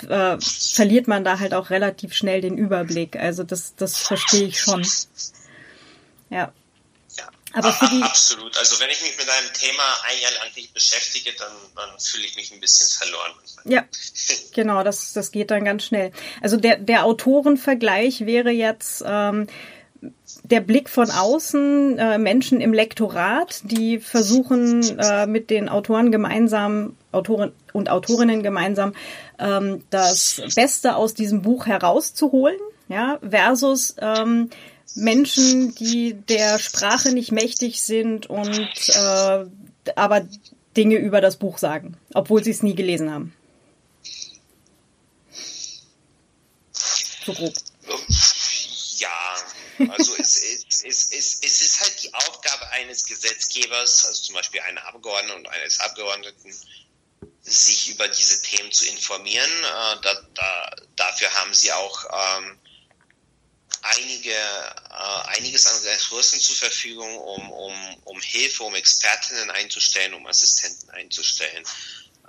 äh, verliert man da halt auch relativ schnell den Überblick. Also das, das verstehe ich schon. Ja. Aber für die Absolut. Also wenn ich mich mit einem Thema ein Jahr lang nicht beschäftige, dann, dann fühle ich mich ein bisschen verloren. Ja, genau, das, das geht dann ganz schnell. Also der, der Autorenvergleich wäre jetzt ähm, der Blick von außen, äh, Menschen im Lektorat, die versuchen äh, mit den Autoren gemeinsam, Autoren und Autorinnen gemeinsam, ähm, das Beste aus diesem Buch herauszuholen, ja, versus ähm, Menschen, die der Sprache nicht mächtig sind und äh, aber Dinge über das Buch sagen, obwohl sie es nie gelesen haben. So grob. Ja, also es, es, es, es, es ist halt die Aufgabe eines Gesetzgebers, also zum Beispiel einer Abgeordneten und eines Abgeordneten, sich über diese Themen zu informieren. Äh, da, da, dafür haben sie auch ähm, einige, äh, einiges an Ressourcen zur Verfügung, um, um, um Hilfe, um Expertinnen einzustellen, um Assistenten einzustellen.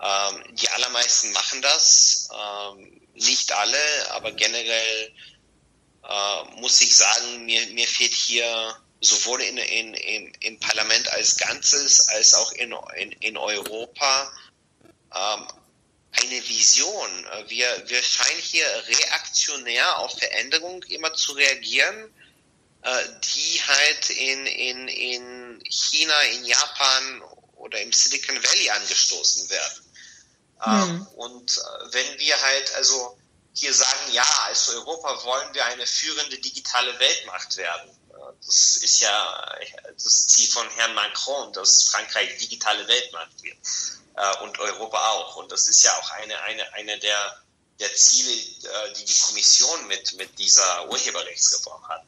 Ähm, die allermeisten machen das, ähm, nicht alle, aber generell äh, muss ich sagen, mir, mir fehlt hier sowohl in, in, in, im Parlament als Ganzes als auch in, in, in Europa ähm, eine Vision. Wir, wir scheinen hier reaktionär auf Veränderungen immer zu reagieren, äh, die halt in, in, in China, in Japan oder im Silicon Valley angestoßen werden. Mhm. Und äh, wenn wir halt also hier sagen, ja, als Europa wollen wir eine führende digitale Weltmacht werden. Das ist ja das Ziel von Herrn Macron, dass Frankreich digitale Weltmacht wird äh, und Europa auch. Und das ist ja auch eine, eine, eine der, der Ziele, äh, die die Kommission mit, mit dieser Urheberrechtsreform hat.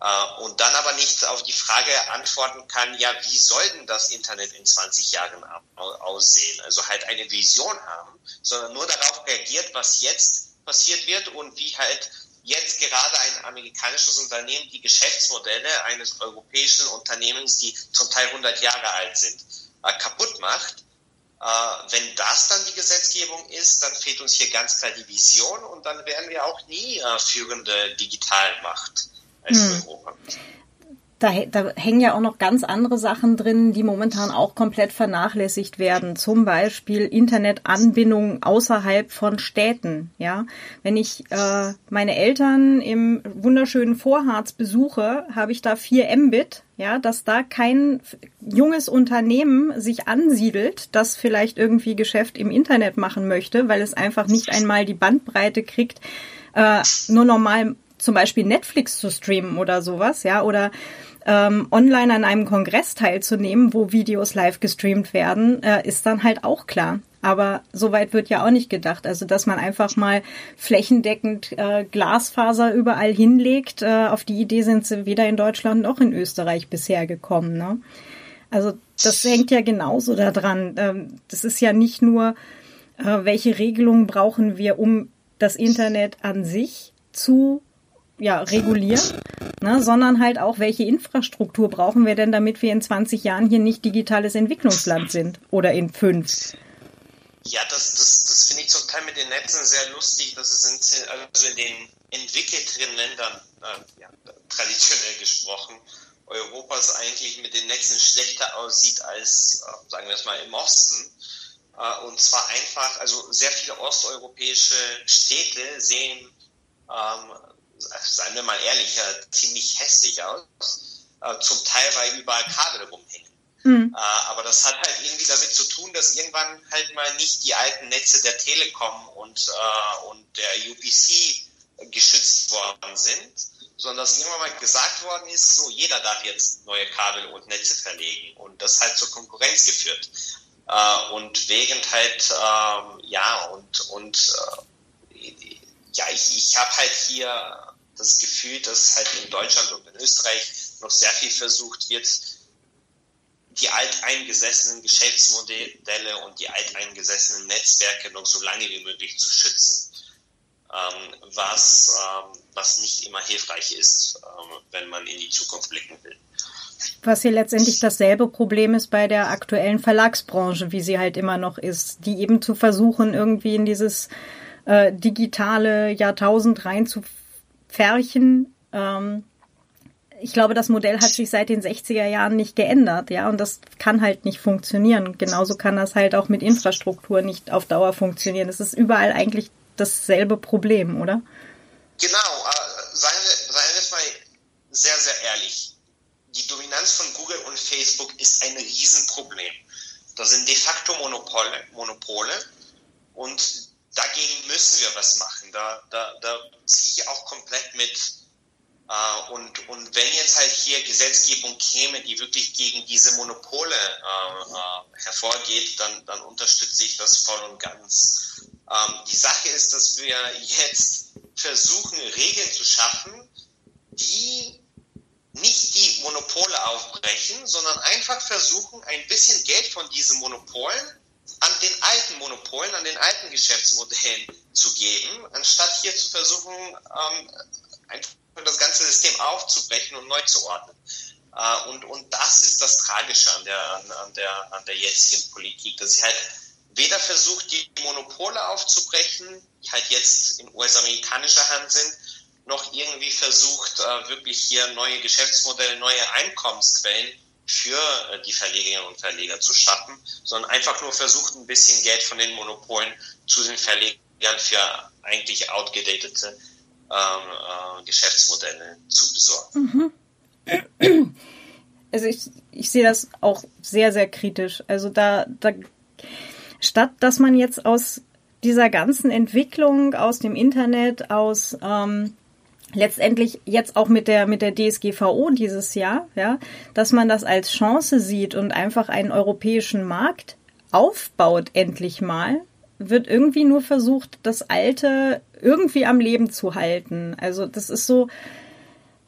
Äh, und dann aber nicht auf die Frage antworten kann, ja, wie soll denn das Internet in 20 Jahren aussehen? Also halt eine Vision haben, sondern nur darauf reagiert, was jetzt passiert wird und wie halt jetzt gerade ein amerikanisches Unternehmen die Geschäftsmodelle eines europäischen Unternehmens, die zum Teil 100 Jahre alt sind, äh, kaputt macht wenn das dann die Gesetzgebung ist, dann fehlt uns hier ganz klar die Vision und dann werden wir auch nie äh, führende Digitalmacht als hm. Europa da, da hängen ja auch noch ganz andere Sachen drin, die momentan auch komplett vernachlässigt werden. Zum Beispiel Internetanbindung außerhalb von Städten. Ja, wenn ich äh, meine Eltern im wunderschönen Vorharz besuche, habe ich da 4 Mbit. Ja, dass da kein junges Unternehmen sich ansiedelt, das vielleicht irgendwie Geschäft im Internet machen möchte, weil es einfach nicht einmal die Bandbreite kriegt, äh, nur normal zum Beispiel Netflix zu streamen oder sowas, ja, oder ähm, online an einem Kongress teilzunehmen, wo Videos live gestreamt werden, äh, ist dann halt auch klar. Aber so weit wird ja auch nicht gedacht. Also, dass man einfach mal flächendeckend äh, Glasfaser überall hinlegt, äh, auf die Idee sind sie weder in Deutschland noch in Österreich bisher gekommen. Ne? Also, das hängt ja genauso daran. Ähm, das ist ja nicht nur, äh, welche Regelungen brauchen wir, um das Internet an sich zu ja, ne, sondern halt auch, welche Infrastruktur brauchen wir denn, damit wir in 20 Jahren hier nicht digitales Entwicklungsland sind oder in fünf? Ja, das, das, das finde ich zum Teil mit den Netzen sehr lustig, dass es in, also in den entwickelten Ländern, äh, ja, traditionell gesprochen, Europas eigentlich mit den Netzen schlechter aussieht als, äh, sagen wir es mal, im Osten. Äh, und zwar einfach, also sehr viele osteuropäische Städte sehen, ähm, seien wir mal ehrlich, ziemlich hässlich aus. Äh, zum Teil, weil überall Kabel rumhängen. Mhm. aber das hat halt irgendwie damit zu tun, dass irgendwann halt mal nicht die alten Netze der Telekom und, und der UPC geschützt worden sind, sondern dass irgendwann mal gesagt worden ist, so jeder darf jetzt neue Kabel und Netze verlegen und das halt zur Konkurrenz geführt. Äh, und wegen halt, ähm, ja, und, und äh, ja, ich, ich habe halt hier das Gefühl, dass halt in Deutschland und in Österreich noch sehr viel versucht wird, die alteingesessenen Geschäftsmodelle und die alteingesessenen Netzwerke noch so lange wie möglich zu schützen. Ähm, was, ähm, was nicht immer hilfreich ist, ähm, wenn man in die Zukunft blicken will. Was hier letztendlich dasselbe Problem ist bei der aktuellen Verlagsbranche, wie sie halt immer noch ist, die eben zu versuchen, irgendwie in dieses äh, digitale Jahrtausend reinzufärchen. Ähm, ich glaube, das Modell hat sich seit den 60er Jahren nicht geändert, ja, und das kann halt nicht funktionieren. Genauso kann das halt auch mit Infrastruktur nicht auf Dauer funktionieren. Es ist überall eigentlich dasselbe Problem, oder? Genau, äh, seien, wir, seien wir mal sehr, sehr ehrlich die Dominanz von Google und Facebook ist ein Riesenproblem. Das sind de facto Monopole, Monopole und dagegen müssen wir was machen. Da, da, da ziehe ich auch komplett mit. Äh, und, und wenn jetzt halt hier Gesetzgebung käme, die wirklich gegen diese Monopole äh, äh, hervorgeht, dann, dann unterstütze ich das voll und ganz. Ähm, die Sache ist, dass wir jetzt versuchen, Regeln zu schaffen, die nicht die Monopole aufbrechen, sondern einfach versuchen, ein bisschen Geld von diesen Monopolen an den alten Monopolen, an den alten Geschäftsmodellen zu geben, anstatt hier zu versuchen, ähm, das ganze System aufzubrechen und neu zu ordnen. Äh, und, und das ist das Tragische an der, an, der, an der jetzigen Politik, dass sie halt weder versucht, die Monopole aufzubrechen, die halt jetzt in US-amerikanischer Hand sind, noch irgendwie versucht, äh, wirklich hier neue Geschäftsmodelle, neue Einkommensquellen für äh, die Verlegerinnen und Verleger zu schaffen, sondern einfach nur versucht, ein bisschen Geld von den Monopolen zu den Verlegern für eigentlich outgedatete ähm, äh, Geschäftsmodelle zu besorgen. Mhm. Also ich, ich sehe das auch sehr, sehr kritisch. Also da, da statt dass man jetzt aus dieser ganzen Entwicklung aus dem Internet, aus ähm, letztendlich jetzt auch mit der mit der DSGVO dieses Jahr, ja, dass man das als Chance sieht und einfach einen europäischen Markt aufbaut endlich mal, wird irgendwie nur versucht, das Alte irgendwie am Leben zu halten. Also das ist so,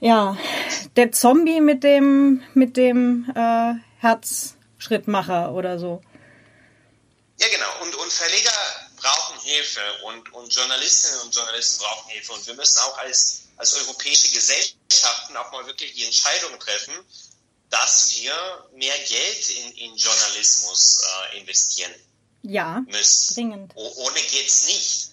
ja, der Zombie mit dem mit dem äh, Herzschrittmacher oder so. Ja genau. Und und Verleger brauchen Hilfe und und Journalistinnen und Journalisten brauchen Hilfe und wir müssen auch als als europäische Gesellschaften auch mal wirklich die Entscheidung treffen, dass wir mehr Geld in, in Journalismus äh, investieren ja, müssen. Dringend. O ohne geht's nicht.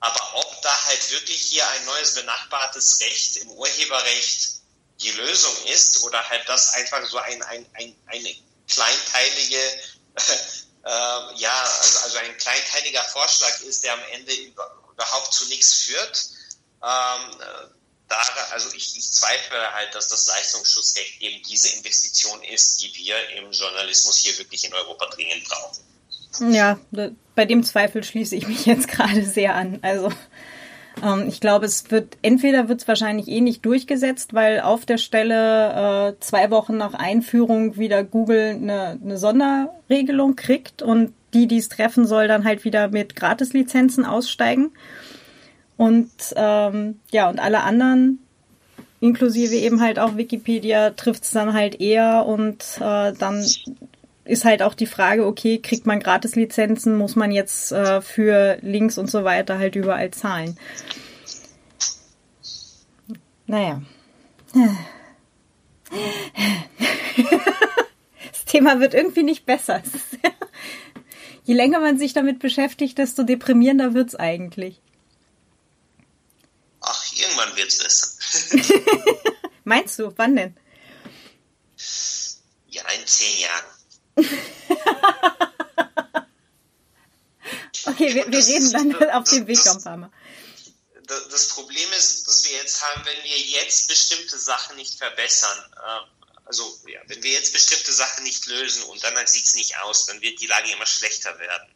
Aber ob da halt wirklich hier ein neues benachbartes Recht im Urheberrecht die Lösung ist oder halt das einfach so ein, ein, ein eine kleinteilige äh, ja, also, also ein kleinteiliger Vorschlag ist, der am Ende überhaupt zu nichts führt, ähm, da, also ich, ich zweifle halt, dass das Leistungsschutzrecht eben diese Investition ist, die wir im Journalismus hier wirklich in Europa dringend brauchen. Ja, bei dem Zweifel schließe ich mich jetzt gerade sehr an. Also ähm, ich glaube, es wird entweder wird es wahrscheinlich eh nicht durchgesetzt, weil auf der Stelle äh, zwei Wochen nach Einführung wieder Google eine, eine Sonderregelung kriegt und die, die es treffen soll, dann halt wieder mit Gratislizenzen aussteigen. Und ähm, ja, und alle anderen, inklusive eben halt auch Wikipedia, trifft es dann halt eher und äh, dann ist halt auch die Frage, okay, kriegt man Gratis-Lizenzen, muss man jetzt äh, für Links und so weiter halt überall zahlen. Naja. Das Thema wird irgendwie nicht besser. Je länger man sich damit beschäftigt, desto deprimierender wird es eigentlich. Irgendwann wird es besser. Meinst du? Wann denn? Ja, in zehn Jahren. okay, wir, wir reden dann das, auf dem Weg noch ein paar Mal. Das Problem ist, dass wir jetzt haben, wenn wir jetzt bestimmte Sachen nicht verbessern, ähm, also ja, wenn wir jetzt bestimmte Sachen nicht lösen und dann sieht es nicht aus, dann wird die Lage immer schlechter werden.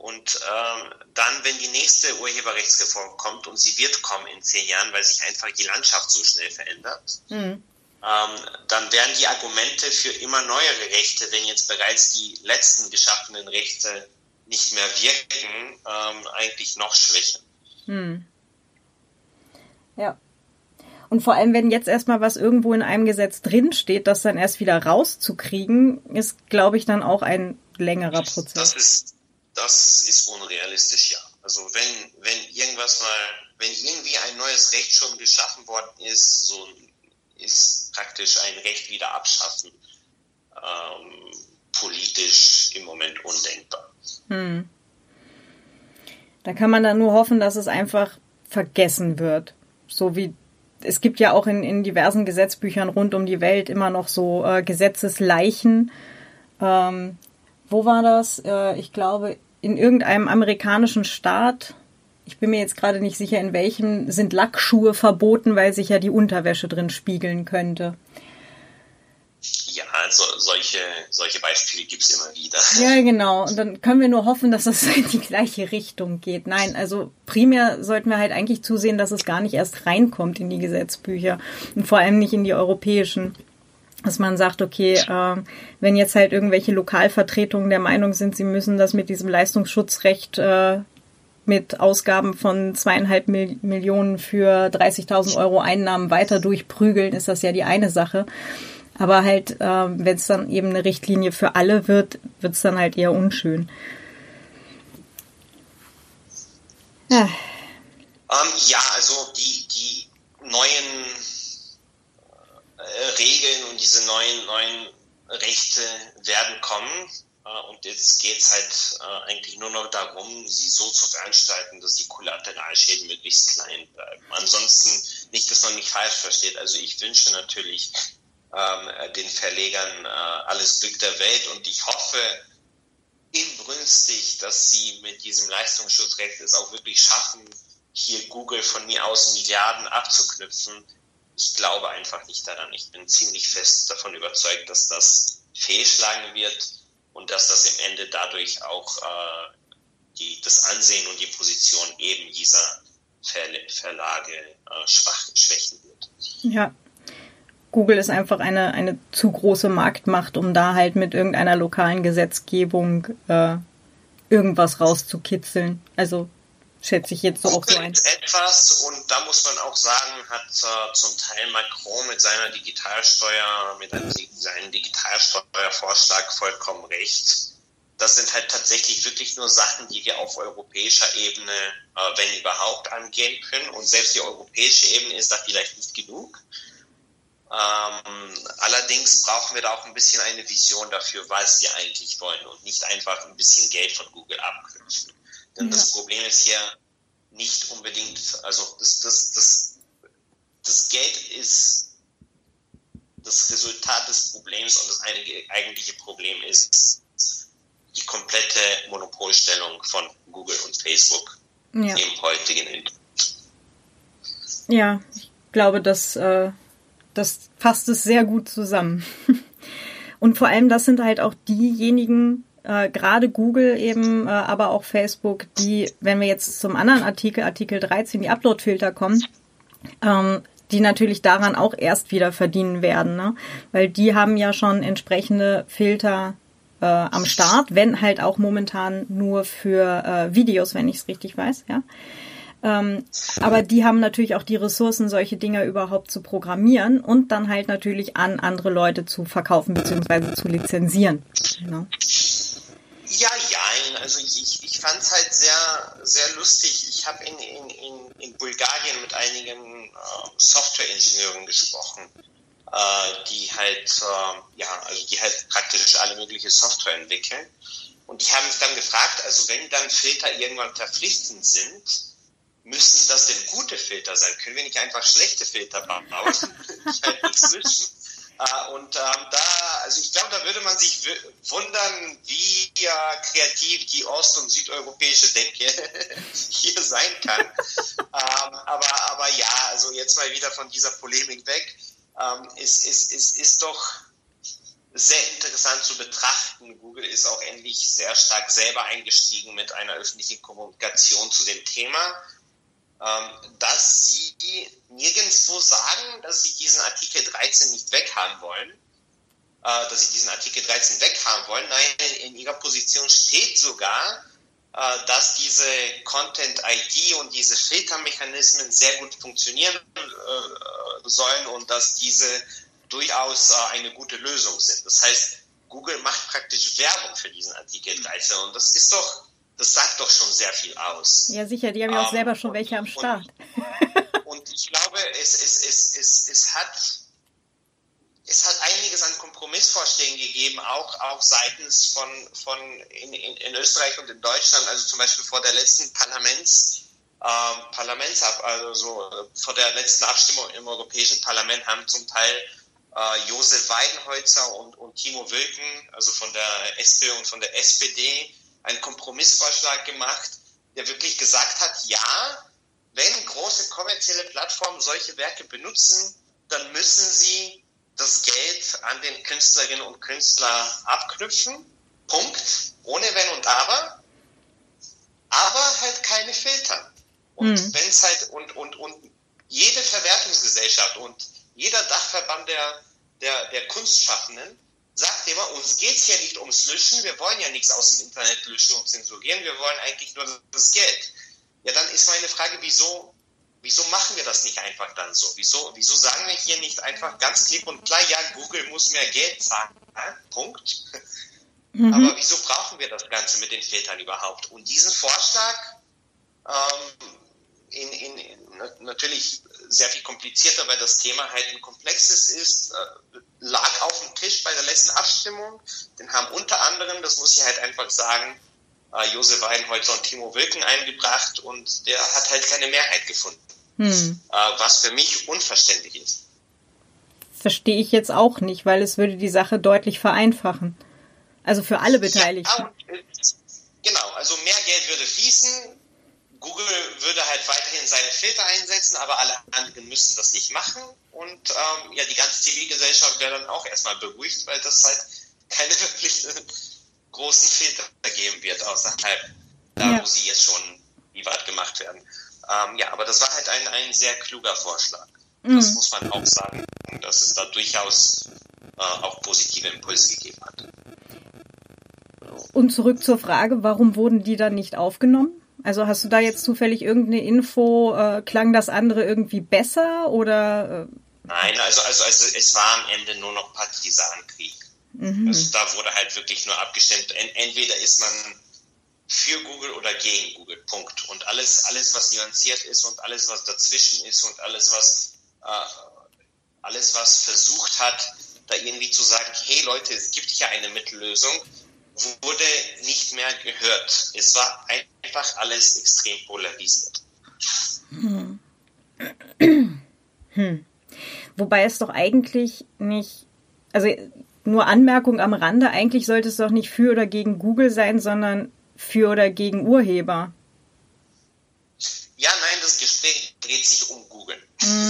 Und ähm, dann, wenn die nächste Urheberrechtsreform kommt, und sie wird kommen in zehn Jahren, weil sich einfach die Landschaft so schnell verändert, mhm. ähm, dann werden die Argumente für immer neuere Rechte, wenn jetzt bereits die letzten geschaffenen Rechte nicht mehr wirken, ähm, eigentlich noch schwächer. Mhm. Ja. Und vor allem, wenn jetzt erstmal was irgendwo in einem Gesetz drinsteht, das dann erst wieder rauszukriegen, ist, glaube ich, dann auch ein längerer Prozess. Das ist, das ist unrealistisch, ja. Also wenn, wenn irgendwas mal, wenn irgendwie ein neues Recht schon geschaffen worden ist, so ist praktisch ein Recht wieder abschaffen ähm, politisch im Moment undenkbar. Hm. Da kann man dann nur hoffen, dass es einfach vergessen wird. So wie es gibt ja auch in, in diversen Gesetzbüchern rund um die Welt immer noch so äh, Gesetzesleichen. Ähm, wo war das? Äh, ich glaube, in irgendeinem amerikanischen Staat, ich bin mir jetzt gerade nicht sicher, in welchem, sind Lackschuhe verboten, weil sich ja die Unterwäsche drin spiegeln könnte. Ja, also solche, solche Beispiele gibt es immer wieder. Ja, genau. Und dann können wir nur hoffen, dass das in die gleiche Richtung geht. Nein, also primär sollten wir halt eigentlich zusehen, dass es gar nicht erst reinkommt in die Gesetzbücher und vor allem nicht in die europäischen. Dass man sagt, okay, äh, wenn jetzt halt irgendwelche Lokalvertretungen der Meinung sind, sie müssen das mit diesem Leistungsschutzrecht äh, mit Ausgaben von zweieinhalb Millionen für 30.000 Euro Einnahmen weiter durchprügeln, ist das ja die eine Sache. Aber halt, äh, wenn es dann eben eine Richtlinie für alle wird, wird es dann halt eher unschön. Ja, ähm, ja also die, die neuen Regeln und diese neuen, neuen Rechte werden kommen. Äh, und jetzt geht es halt äh, eigentlich nur noch darum, sie so zu veranstalten, dass die Kollateralschäden möglichst klein bleiben. Ansonsten nicht, dass man mich falsch versteht. Also ich wünsche natürlich ähm, den Verlegern äh, alles Glück der Welt und ich hoffe inbrünstig, dass sie mit diesem Leistungsschutzrecht es auch wirklich schaffen, hier Google von mir aus Milliarden abzuknüpfen. Ich glaube einfach nicht daran. Ich bin ziemlich fest davon überzeugt, dass das fehlschlagen wird und dass das im Ende dadurch auch äh, die, das Ansehen und die Position eben dieser Verlage äh, schwach, schwächen wird. Ja, Google ist einfach eine, eine zu große Marktmacht, um da halt mit irgendeiner lokalen Gesetzgebung äh, irgendwas rauszukitzeln. Also schätze ich jetzt so auch so ein. Etwas und da muss man auch sagen, hat äh, zum Teil Macron mit seiner Digitalsteuer, mit einem, seinem Digitalsteuervorschlag vollkommen recht. Das sind halt tatsächlich wirklich nur Sachen, die wir auf europäischer Ebene, äh, wenn überhaupt, angehen können. Und selbst die europäische Ebene ist da vielleicht nicht genug. Ähm, allerdings brauchen wir da auch ein bisschen eine Vision dafür, was wir eigentlich wollen und nicht einfach ein bisschen Geld von Google abknüpfen. Denn ja. das Problem ist hier nicht unbedingt, also das, das, das, das Geld ist das Resultat des Problems und das eigentliche Problem ist die komplette Monopolstellung von Google und Facebook ja. im heutigen Internet. Ja, ich glaube, dass äh, das fasst es sehr gut zusammen. Und vor allem, das sind halt auch diejenigen, äh, gerade Google eben, äh, aber auch Facebook, die, wenn wir jetzt zum anderen Artikel, Artikel 13, die Upload-Filter kommen, ähm, die natürlich daran auch erst wieder verdienen werden, ne? weil die haben ja schon entsprechende Filter äh, am Start, wenn halt auch momentan nur für äh, Videos, wenn ich es richtig weiß, ja. Ähm, aber die haben natürlich auch die Ressourcen, solche Dinge überhaupt zu programmieren und dann halt natürlich an andere Leute zu verkaufen bzw. zu lizenzieren. Ne? Ja, ja, also ich, ich, fand es halt sehr, sehr lustig. Ich habe in, in, in, in Bulgarien mit einigen äh, Softwareingenieuren gesprochen, äh, die halt, äh, ja, also die halt praktisch alle mögliche Software entwickeln. Und die haben mich dann gefragt, also wenn dann Filter irgendwann verpflichtend sind, müssen das denn gute Filter sein? Können wir nicht einfach schlechte Filter bauen? ich halt nichts mischen. Uh, und ähm, da, also ich glaube, da würde man sich wundern, wie kreativ die ost- und südeuropäische Denke hier sein kann. ähm, aber, aber ja, also jetzt mal wieder von dieser Polemik weg. Ähm, ist, ist, ist, ist doch sehr interessant zu betrachten. Google ist auch endlich sehr stark selber eingestiegen mit einer öffentlichen Kommunikation zu dem Thema dass sie nirgendwo sagen, dass sie diesen Artikel 13 nicht weghaben wollen, äh, dass sie diesen Artikel 13 weghaben wollen. Nein, in ihrer Position steht sogar, äh, dass diese Content-ID und diese Filtermechanismen sehr gut funktionieren äh, sollen und dass diese durchaus eine gute Lösung sind. Das heißt, Google macht praktisch Werbung für diesen Artikel 13 und das ist doch das sagt doch schon sehr viel aus. Ja, sicher, die haben ja auch um, selber schon welche am Start. Und, und ich glaube, es, es, es, es, es hat es hat einiges an Kompromissvorschlägen gegeben, auch, auch seitens von, von in, in, in Österreich und in Deutschland, also zum Beispiel vor der letzten Parlaments, ähm, Parlamentsab, also so, vor der letzten Abstimmung im Europäischen Parlament haben zum Teil äh, Josef Weidenholzer und, und Timo Wilken, also von der SP und von der SPD, einen Kompromissvorschlag gemacht, der wirklich gesagt hat, ja, wenn große kommerzielle Plattformen solche Werke benutzen, dann müssen sie das Geld an den Künstlerinnen und Künstler abknüpfen. Punkt. Ohne Wenn und Aber. Aber halt keine Filter. Und mhm. wenn es halt, und, und, und jede Verwertungsgesellschaft und jeder Dachverband der, der, der Kunstschaffenden sagt immer, uns geht es ja nicht ums Löschen, wir wollen ja nichts aus dem Internet löschen und zensurieren, wir wollen eigentlich nur das Geld. Ja, dann ist meine Frage, wieso, wieso machen wir das nicht einfach dann so? Wieso, wieso sagen wir hier nicht einfach ganz klipp und klar, ja, Google muss mehr Geld zahlen, Punkt. Mhm. Aber wieso brauchen wir das Ganze mit den Filtern überhaupt? Und diesen Vorschlag, ähm, in, in, in, natürlich sehr viel komplizierter, weil das Thema halt ein komplexes ist, äh, lag auf dem Tisch bei der letzten Abstimmung. Den haben unter anderem, das muss ich halt einfach sagen, äh, Josef Weinholzer und Timo Wilken eingebracht und der hat halt keine Mehrheit gefunden. Hm. Äh, was für mich unverständlich ist. Verstehe ich jetzt auch nicht, weil es würde die Sache deutlich vereinfachen. Also für alle Beteiligten. Ja, genau, also mehr Geld würde fließen, Google würde halt weiterhin seine Filter einsetzen, aber alle anderen müssten das nicht machen. Und ähm, ja, die ganze Zivilgesellschaft wäre dann auch erstmal beruhigt, weil das halt keine wirklich großen Filter geben wird, außerhalb da, ja. wo sie jetzt schon privat gemacht werden. Ähm, ja, aber das war halt ein, ein sehr kluger Vorschlag. Mhm. Das muss man auch sagen, dass es da durchaus äh, auch positive Impulse gegeben hat. Und zurück zur Frage, warum wurden die dann nicht aufgenommen? Also hast du da jetzt zufällig irgendeine Info? Äh, klang das andere irgendwie besser oder? Äh? Nein, also, also, also es war am Ende nur noch Partisanenkrieg. Mhm. Also da wurde halt wirklich nur abgestimmt. Entweder ist man für Google oder gegen Google. Punkt. Und alles, alles, was nuanciert ist und alles, was dazwischen ist und alles, was äh, alles, was versucht hat, da irgendwie zu sagen, hey Leute, es gibt hier eine Mittellösung, wurde nicht mehr gehört. Es war einfach alles extrem polarisiert. Hm. Hm. Wobei es doch eigentlich nicht, also nur Anmerkung am Rande, eigentlich sollte es doch nicht für oder gegen Google sein, sondern für oder gegen Urheber. Ja, nein, das Gespräch dreht sich um Google. Hm.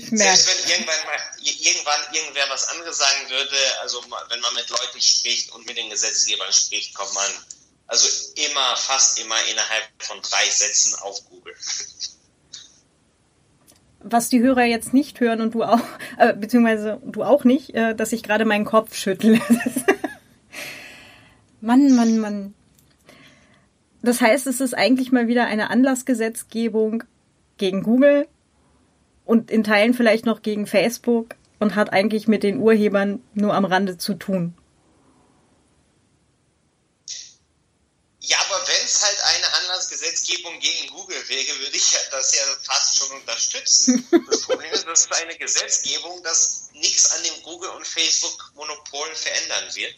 Selbst wenn irgendwann mal irgendwann irgendwer was anderes sagen würde, also wenn man mit Leuten spricht und mit den Gesetzgebern spricht, kommt man also immer, fast immer innerhalb von drei Sätzen auf Google. Was die Hörer jetzt nicht hören und du auch, äh, beziehungsweise du auch nicht, äh, dass ich gerade meinen Kopf schüttle. Mann, Mann, Mann. das heißt, es ist eigentlich mal wieder eine Anlassgesetzgebung gegen Google und in Teilen vielleicht noch gegen Facebook und hat eigentlich mit den Urhebern nur am Rande zu tun. Ja, aber wenn es halt eine Anlassgesetzgebung gegen Google wäre, würde ich das ja fast schon unterstützen. Das Problem ist, das ist eine Gesetzgebung, das nichts an dem Google- und Facebook-Monopol verändern wird.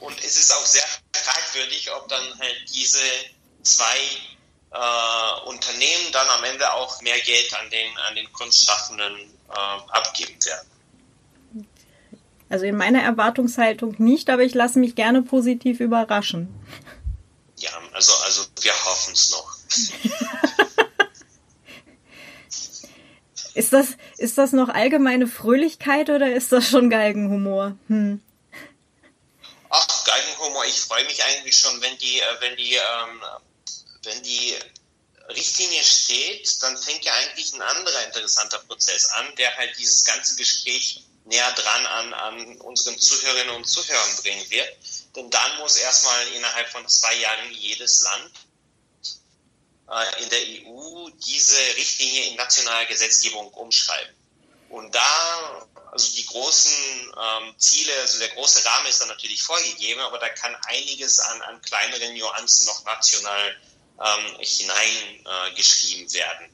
Und es ist auch sehr fragwürdig, ob dann halt diese zwei äh, Unternehmen dann am Ende auch mehr Geld an den, an den Kunstschaffenden äh, abgeben werden. Also in meiner Erwartungshaltung nicht, aber ich lasse mich gerne positiv überraschen. Ja, also, also wir hoffen es noch. ist, das, ist das noch allgemeine Fröhlichkeit oder ist das schon Galgenhumor? Hm. Ach, Galgenhumor, ich freue mich eigentlich schon, wenn die, äh, wenn die, ähm, wenn die Richtlinie steht, dann fängt ja eigentlich ein anderer interessanter Prozess an, der halt dieses ganze Gespräch näher dran an, an unseren Zuhörerinnen und Zuhörern bringen wird. Denn dann muss erstmal innerhalb von zwei Jahren jedes Land äh, in der EU diese Richtlinie in nationale Gesetzgebung umschreiben. Und da, also die großen ähm, Ziele, also der große Rahmen ist dann natürlich vorgegeben, aber da kann einiges an, an kleineren Nuancen noch national ähm, hineingeschrieben werden.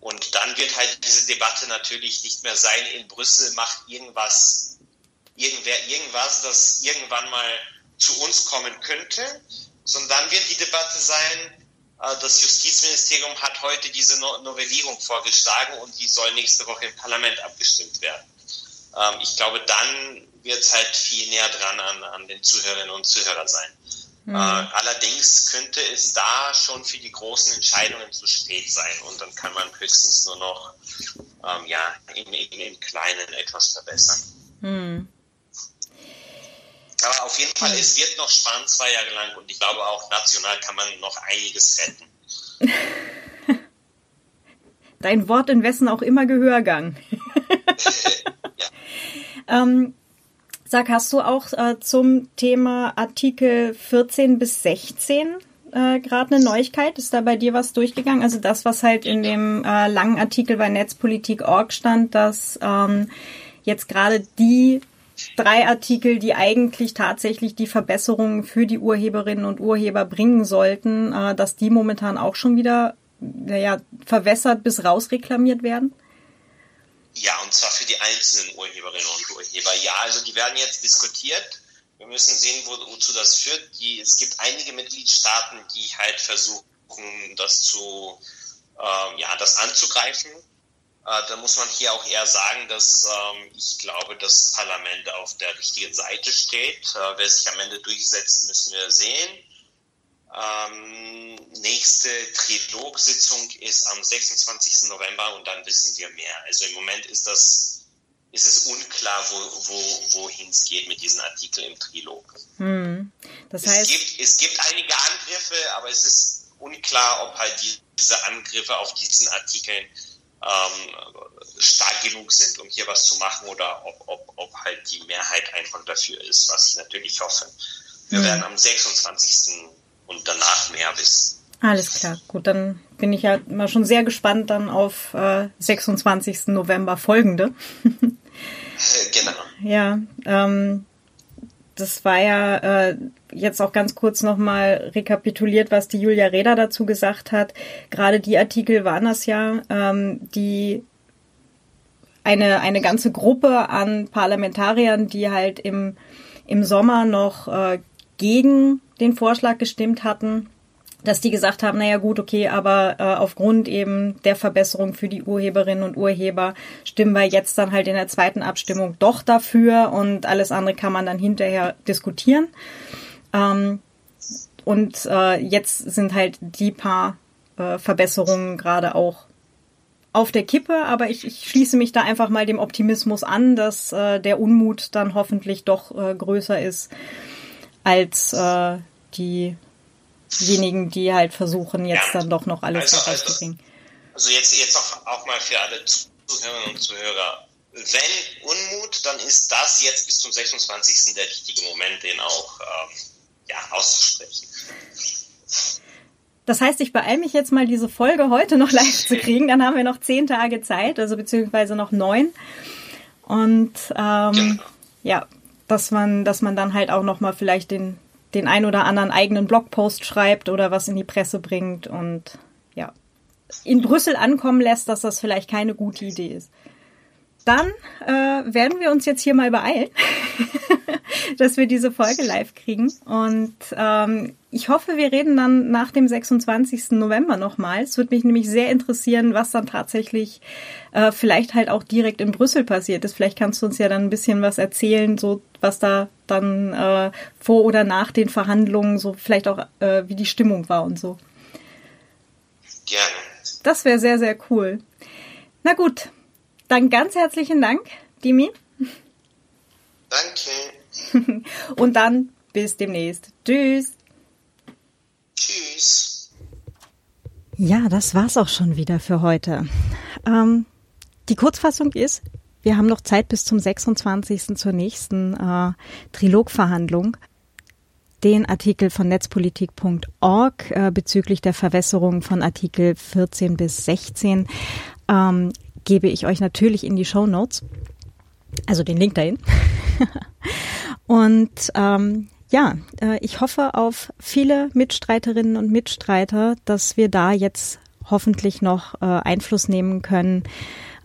Und dann wird halt diese Debatte natürlich nicht mehr sein, in Brüssel macht irgendwas, irgendwer irgendwas, das irgendwann mal zu uns kommen könnte, sondern dann wird die Debatte sein, äh, das Justizministerium hat heute diese Novellierung vorgeschlagen und die soll nächste Woche im Parlament abgestimmt werden. Ähm, ich glaube, dann wird es halt viel näher dran an, an den Zuhörerinnen und Zuhörern sein. Mhm. Äh, allerdings könnte es da schon für die großen Entscheidungen zu spät sein und dann kann man höchstens nur noch ähm, ja, im, im, im Kleinen etwas verbessern. Mhm. Aber auf jeden Fall, mhm. es wird noch spannend zwei Jahre lang und ich glaube auch national kann man noch einiges retten. Dein Wort in wessen auch immer Gehörgang. ja. ähm, Sag, hast du auch äh, zum Thema Artikel 14 bis 16 äh, gerade eine Neuigkeit? Ist da bei dir was durchgegangen? Also das, was halt in dem äh, langen Artikel bei Netzpolitik.org stand, dass ähm, jetzt gerade die drei Artikel, die eigentlich tatsächlich die Verbesserungen für die Urheberinnen und Urheber bringen sollten, äh, dass die momentan auch schon wieder naja, verwässert bis rausreklamiert werden? Ja, und zwar für die einzelnen Urheberinnen und Urheber. Ja, also die werden jetzt diskutiert. Wir müssen sehen, wo, wozu das führt. Die, es gibt einige Mitgliedstaaten, die halt versuchen, das zu, äh, ja, das anzugreifen. Äh, da muss man hier auch eher sagen, dass ähm, ich glaube, das Parlament auf der richtigen Seite steht. Äh, wer sich am Ende durchsetzt, müssen wir sehen. Ähm, nächste Trilog-Sitzung ist am 26. November und dann wissen wir mehr. Also im Moment ist das ist es unklar, wo, wo, wohin es geht mit diesen Artikeln im Trilog. Hm. Das heißt, es, gibt, es gibt einige Angriffe, aber es ist unklar, ob halt diese Angriffe auf diesen Artikeln ähm, stark genug sind, um hier was zu machen oder ob, ob, ob halt die Mehrheit einfach dafür ist, was ich natürlich hoffe. Wir hm. werden am 26 und danach mehr wissen. Alles klar, gut, dann bin ich ja immer schon sehr gespannt dann auf äh, 26. November folgende. genau. Ja, ähm, das war ja äh, jetzt auch ganz kurz nochmal rekapituliert, was die Julia Reda dazu gesagt hat. Gerade die Artikel waren das ja, ähm, die eine, eine ganze Gruppe an Parlamentariern, die halt im, im Sommer noch äh, gegen den Vorschlag gestimmt hatten, dass die gesagt haben, naja gut, okay, aber äh, aufgrund eben der Verbesserung für die Urheberinnen und Urheber stimmen wir jetzt dann halt in der zweiten Abstimmung doch dafür und alles andere kann man dann hinterher diskutieren. Ähm, und äh, jetzt sind halt die paar äh, Verbesserungen gerade auch auf der Kippe, aber ich, ich schließe mich da einfach mal dem Optimismus an, dass äh, der Unmut dann hoffentlich doch äh, größer ist als äh, diejenigen, die halt versuchen, jetzt ja. dann doch noch alles also, herauszubringen. Also, also, jetzt, jetzt auch, auch mal für alle Zuhörerinnen und Zuhörer. Wenn Unmut, dann ist das jetzt bis zum 26. der richtige Moment, den auch ähm, ja, auszusprechen. Das heißt, ich beeile mich jetzt mal, diese Folge heute noch live zu kriegen. Dann haben wir noch zehn Tage Zeit, also beziehungsweise noch neun. Und ähm, genau. ja, dass man, dass man dann halt auch noch mal vielleicht den den ein oder anderen eigenen Blogpost schreibt oder was in die Presse bringt und ja in Brüssel ankommen lässt, dass das vielleicht keine gute Idee ist. Dann äh, werden wir uns jetzt hier mal beeilen, dass wir diese Folge live kriegen. Und ähm, ich hoffe, wir reden dann nach dem 26. November nochmal. Es würde mich nämlich sehr interessieren, was dann tatsächlich äh, vielleicht halt auch direkt in Brüssel passiert ist. Vielleicht kannst du uns ja dann ein bisschen was erzählen, so was da dann äh, vor oder nach den Verhandlungen, so vielleicht auch äh, wie die Stimmung war und so. Gerne. Das wäre sehr, sehr cool. Na gut, dann ganz herzlichen Dank, Dimi. Danke. Und dann bis demnächst. Tschüss. Tschüss. Ja, das war's auch schon wieder für heute. Ähm, die Kurzfassung ist, wir haben noch Zeit bis zum 26. zur nächsten äh, Trilogverhandlung. Den Artikel von netzpolitik.org äh, bezüglich der Verwässerung von Artikel 14 bis 16 ähm, gebe ich euch natürlich in die Show Notes, also den Link dahin. und ähm, ja, äh, ich hoffe auf viele Mitstreiterinnen und Mitstreiter, dass wir da jetzt hoffentlich noch äh, Einfluss nehmen können,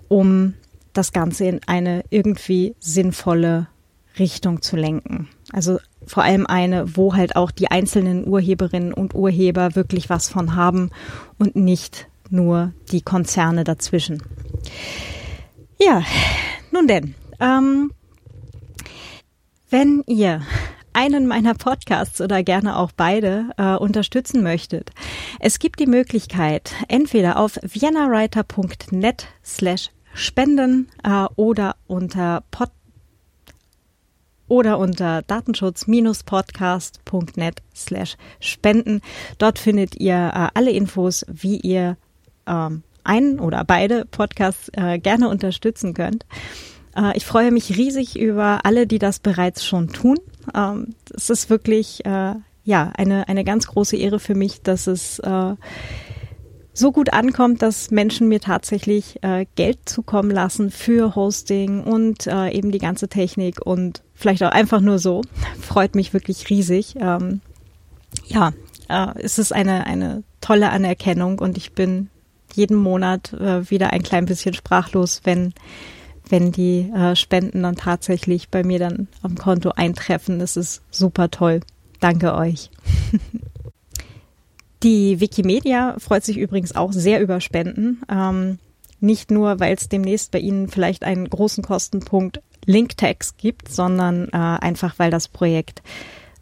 um das Ganze in eine irgendwie sinnvolle Richtung zu lenken. Also vor allem eine, wo halt auch die einzelnen Urheberinnen und Urheber wirklich was von haben und nicht nur die Konzerne dazwischen. Ja, nun denn, ähm, wenn ihr einen meiner Podcasts oder gerne auch beide äh, unterstützen möchtet, es gibt die Möglichkeit, entweder auf viennawriter.net slash spenden äh, oder unter pod oder unter datenschutz-podcast.net slash spenden. Dort findet ihr äh, alle Infos, wie ihr ähm, einen oder beide Podcasts äh, gerne unterstützen könnt. Äh, ich freue mich riesig über alle, die das bereits schon tun. Ähm, es ist wirklich äh, ja eine eine ganz große Ehre für mich, dass es äh, so gut ankommt, dass Menschen mir tatsächlich äh, Geld zukommen lassen für Hosting und äh, eben die ganze Technik und vielleicht auch einfach nur so. Freut mich wirklich riesig. Ähm, ja, äh, es ist eine, eine tolle Anerkennung und ich bin jeden Monat äh, wieder ein klein bisschen sprachlos, wenn, wenn die äh, Spenden dann tatsächlich bei mir dann am Konto eintreffen. Das ist super toll. Danke euch. Die Wikimedia freut sich übrigens auch sehr über Spenden. Ähm, nicht nur, weil es demnächst bei Ihnen vielleicht einen großen Kostenpunkt Linktags gibt, sondern äh, einfach, weil das Projekt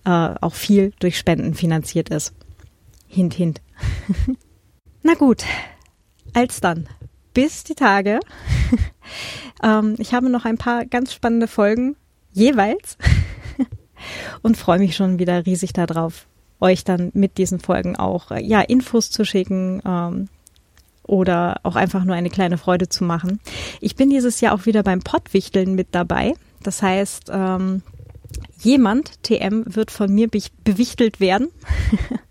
äh, auch viel durch Spenden finanziert ist. Hint, hint. Na gut, als dann. Bis die Tage. ähm, ich habe noch ein paar ganz spannende Folgen jeweils und freue mich schon wieder riesig darauf, euch dann mit diesen Folgen auch äh, ja Infos zu schicken ähm, oder auch einfach nur eine kleine Freude zu machen. Ich bin dieses Jahr auch wieder beim Pottwichteln mit dabei. Das heißt, ähm, jemand, TM, wird von mir be bewichtelt werden.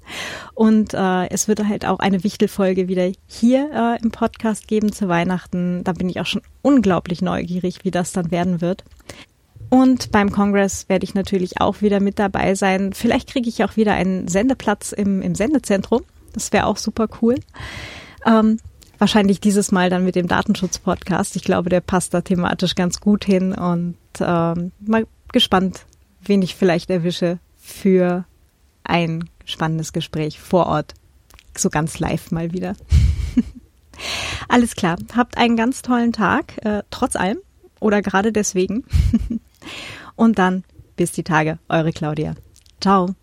Und äh, es wird halt auch eine Wichtelfolge wieder hier äh, im Podcast geben zu Weihnachten. Da bin ich auch schon unglaublich neugierig, wie das dann werden wird. Und beim Kongress werde ich natürlich auch wieder mit dabei sein. Vielleicht kriege ich auch wieder einen Sendeplatz im, im Sendezentrum. Das wäre auch super cool. Ähm, wahrscheinlich dieses Mal dann mit dem Datenschutz-Podcast. Ich glaube, der passt da thematisch ganz gut hin und ähm, mal gespannt, wen ich vielleicht erwische für ein spannendes Gespräch vor Ort. So ganz live mal wieder. Alles klar. Habt einen ganz tollen Tag, äh, trotz allem oder gerade deswegen. Und dann bis die Tage, eure Claudia. Ciao.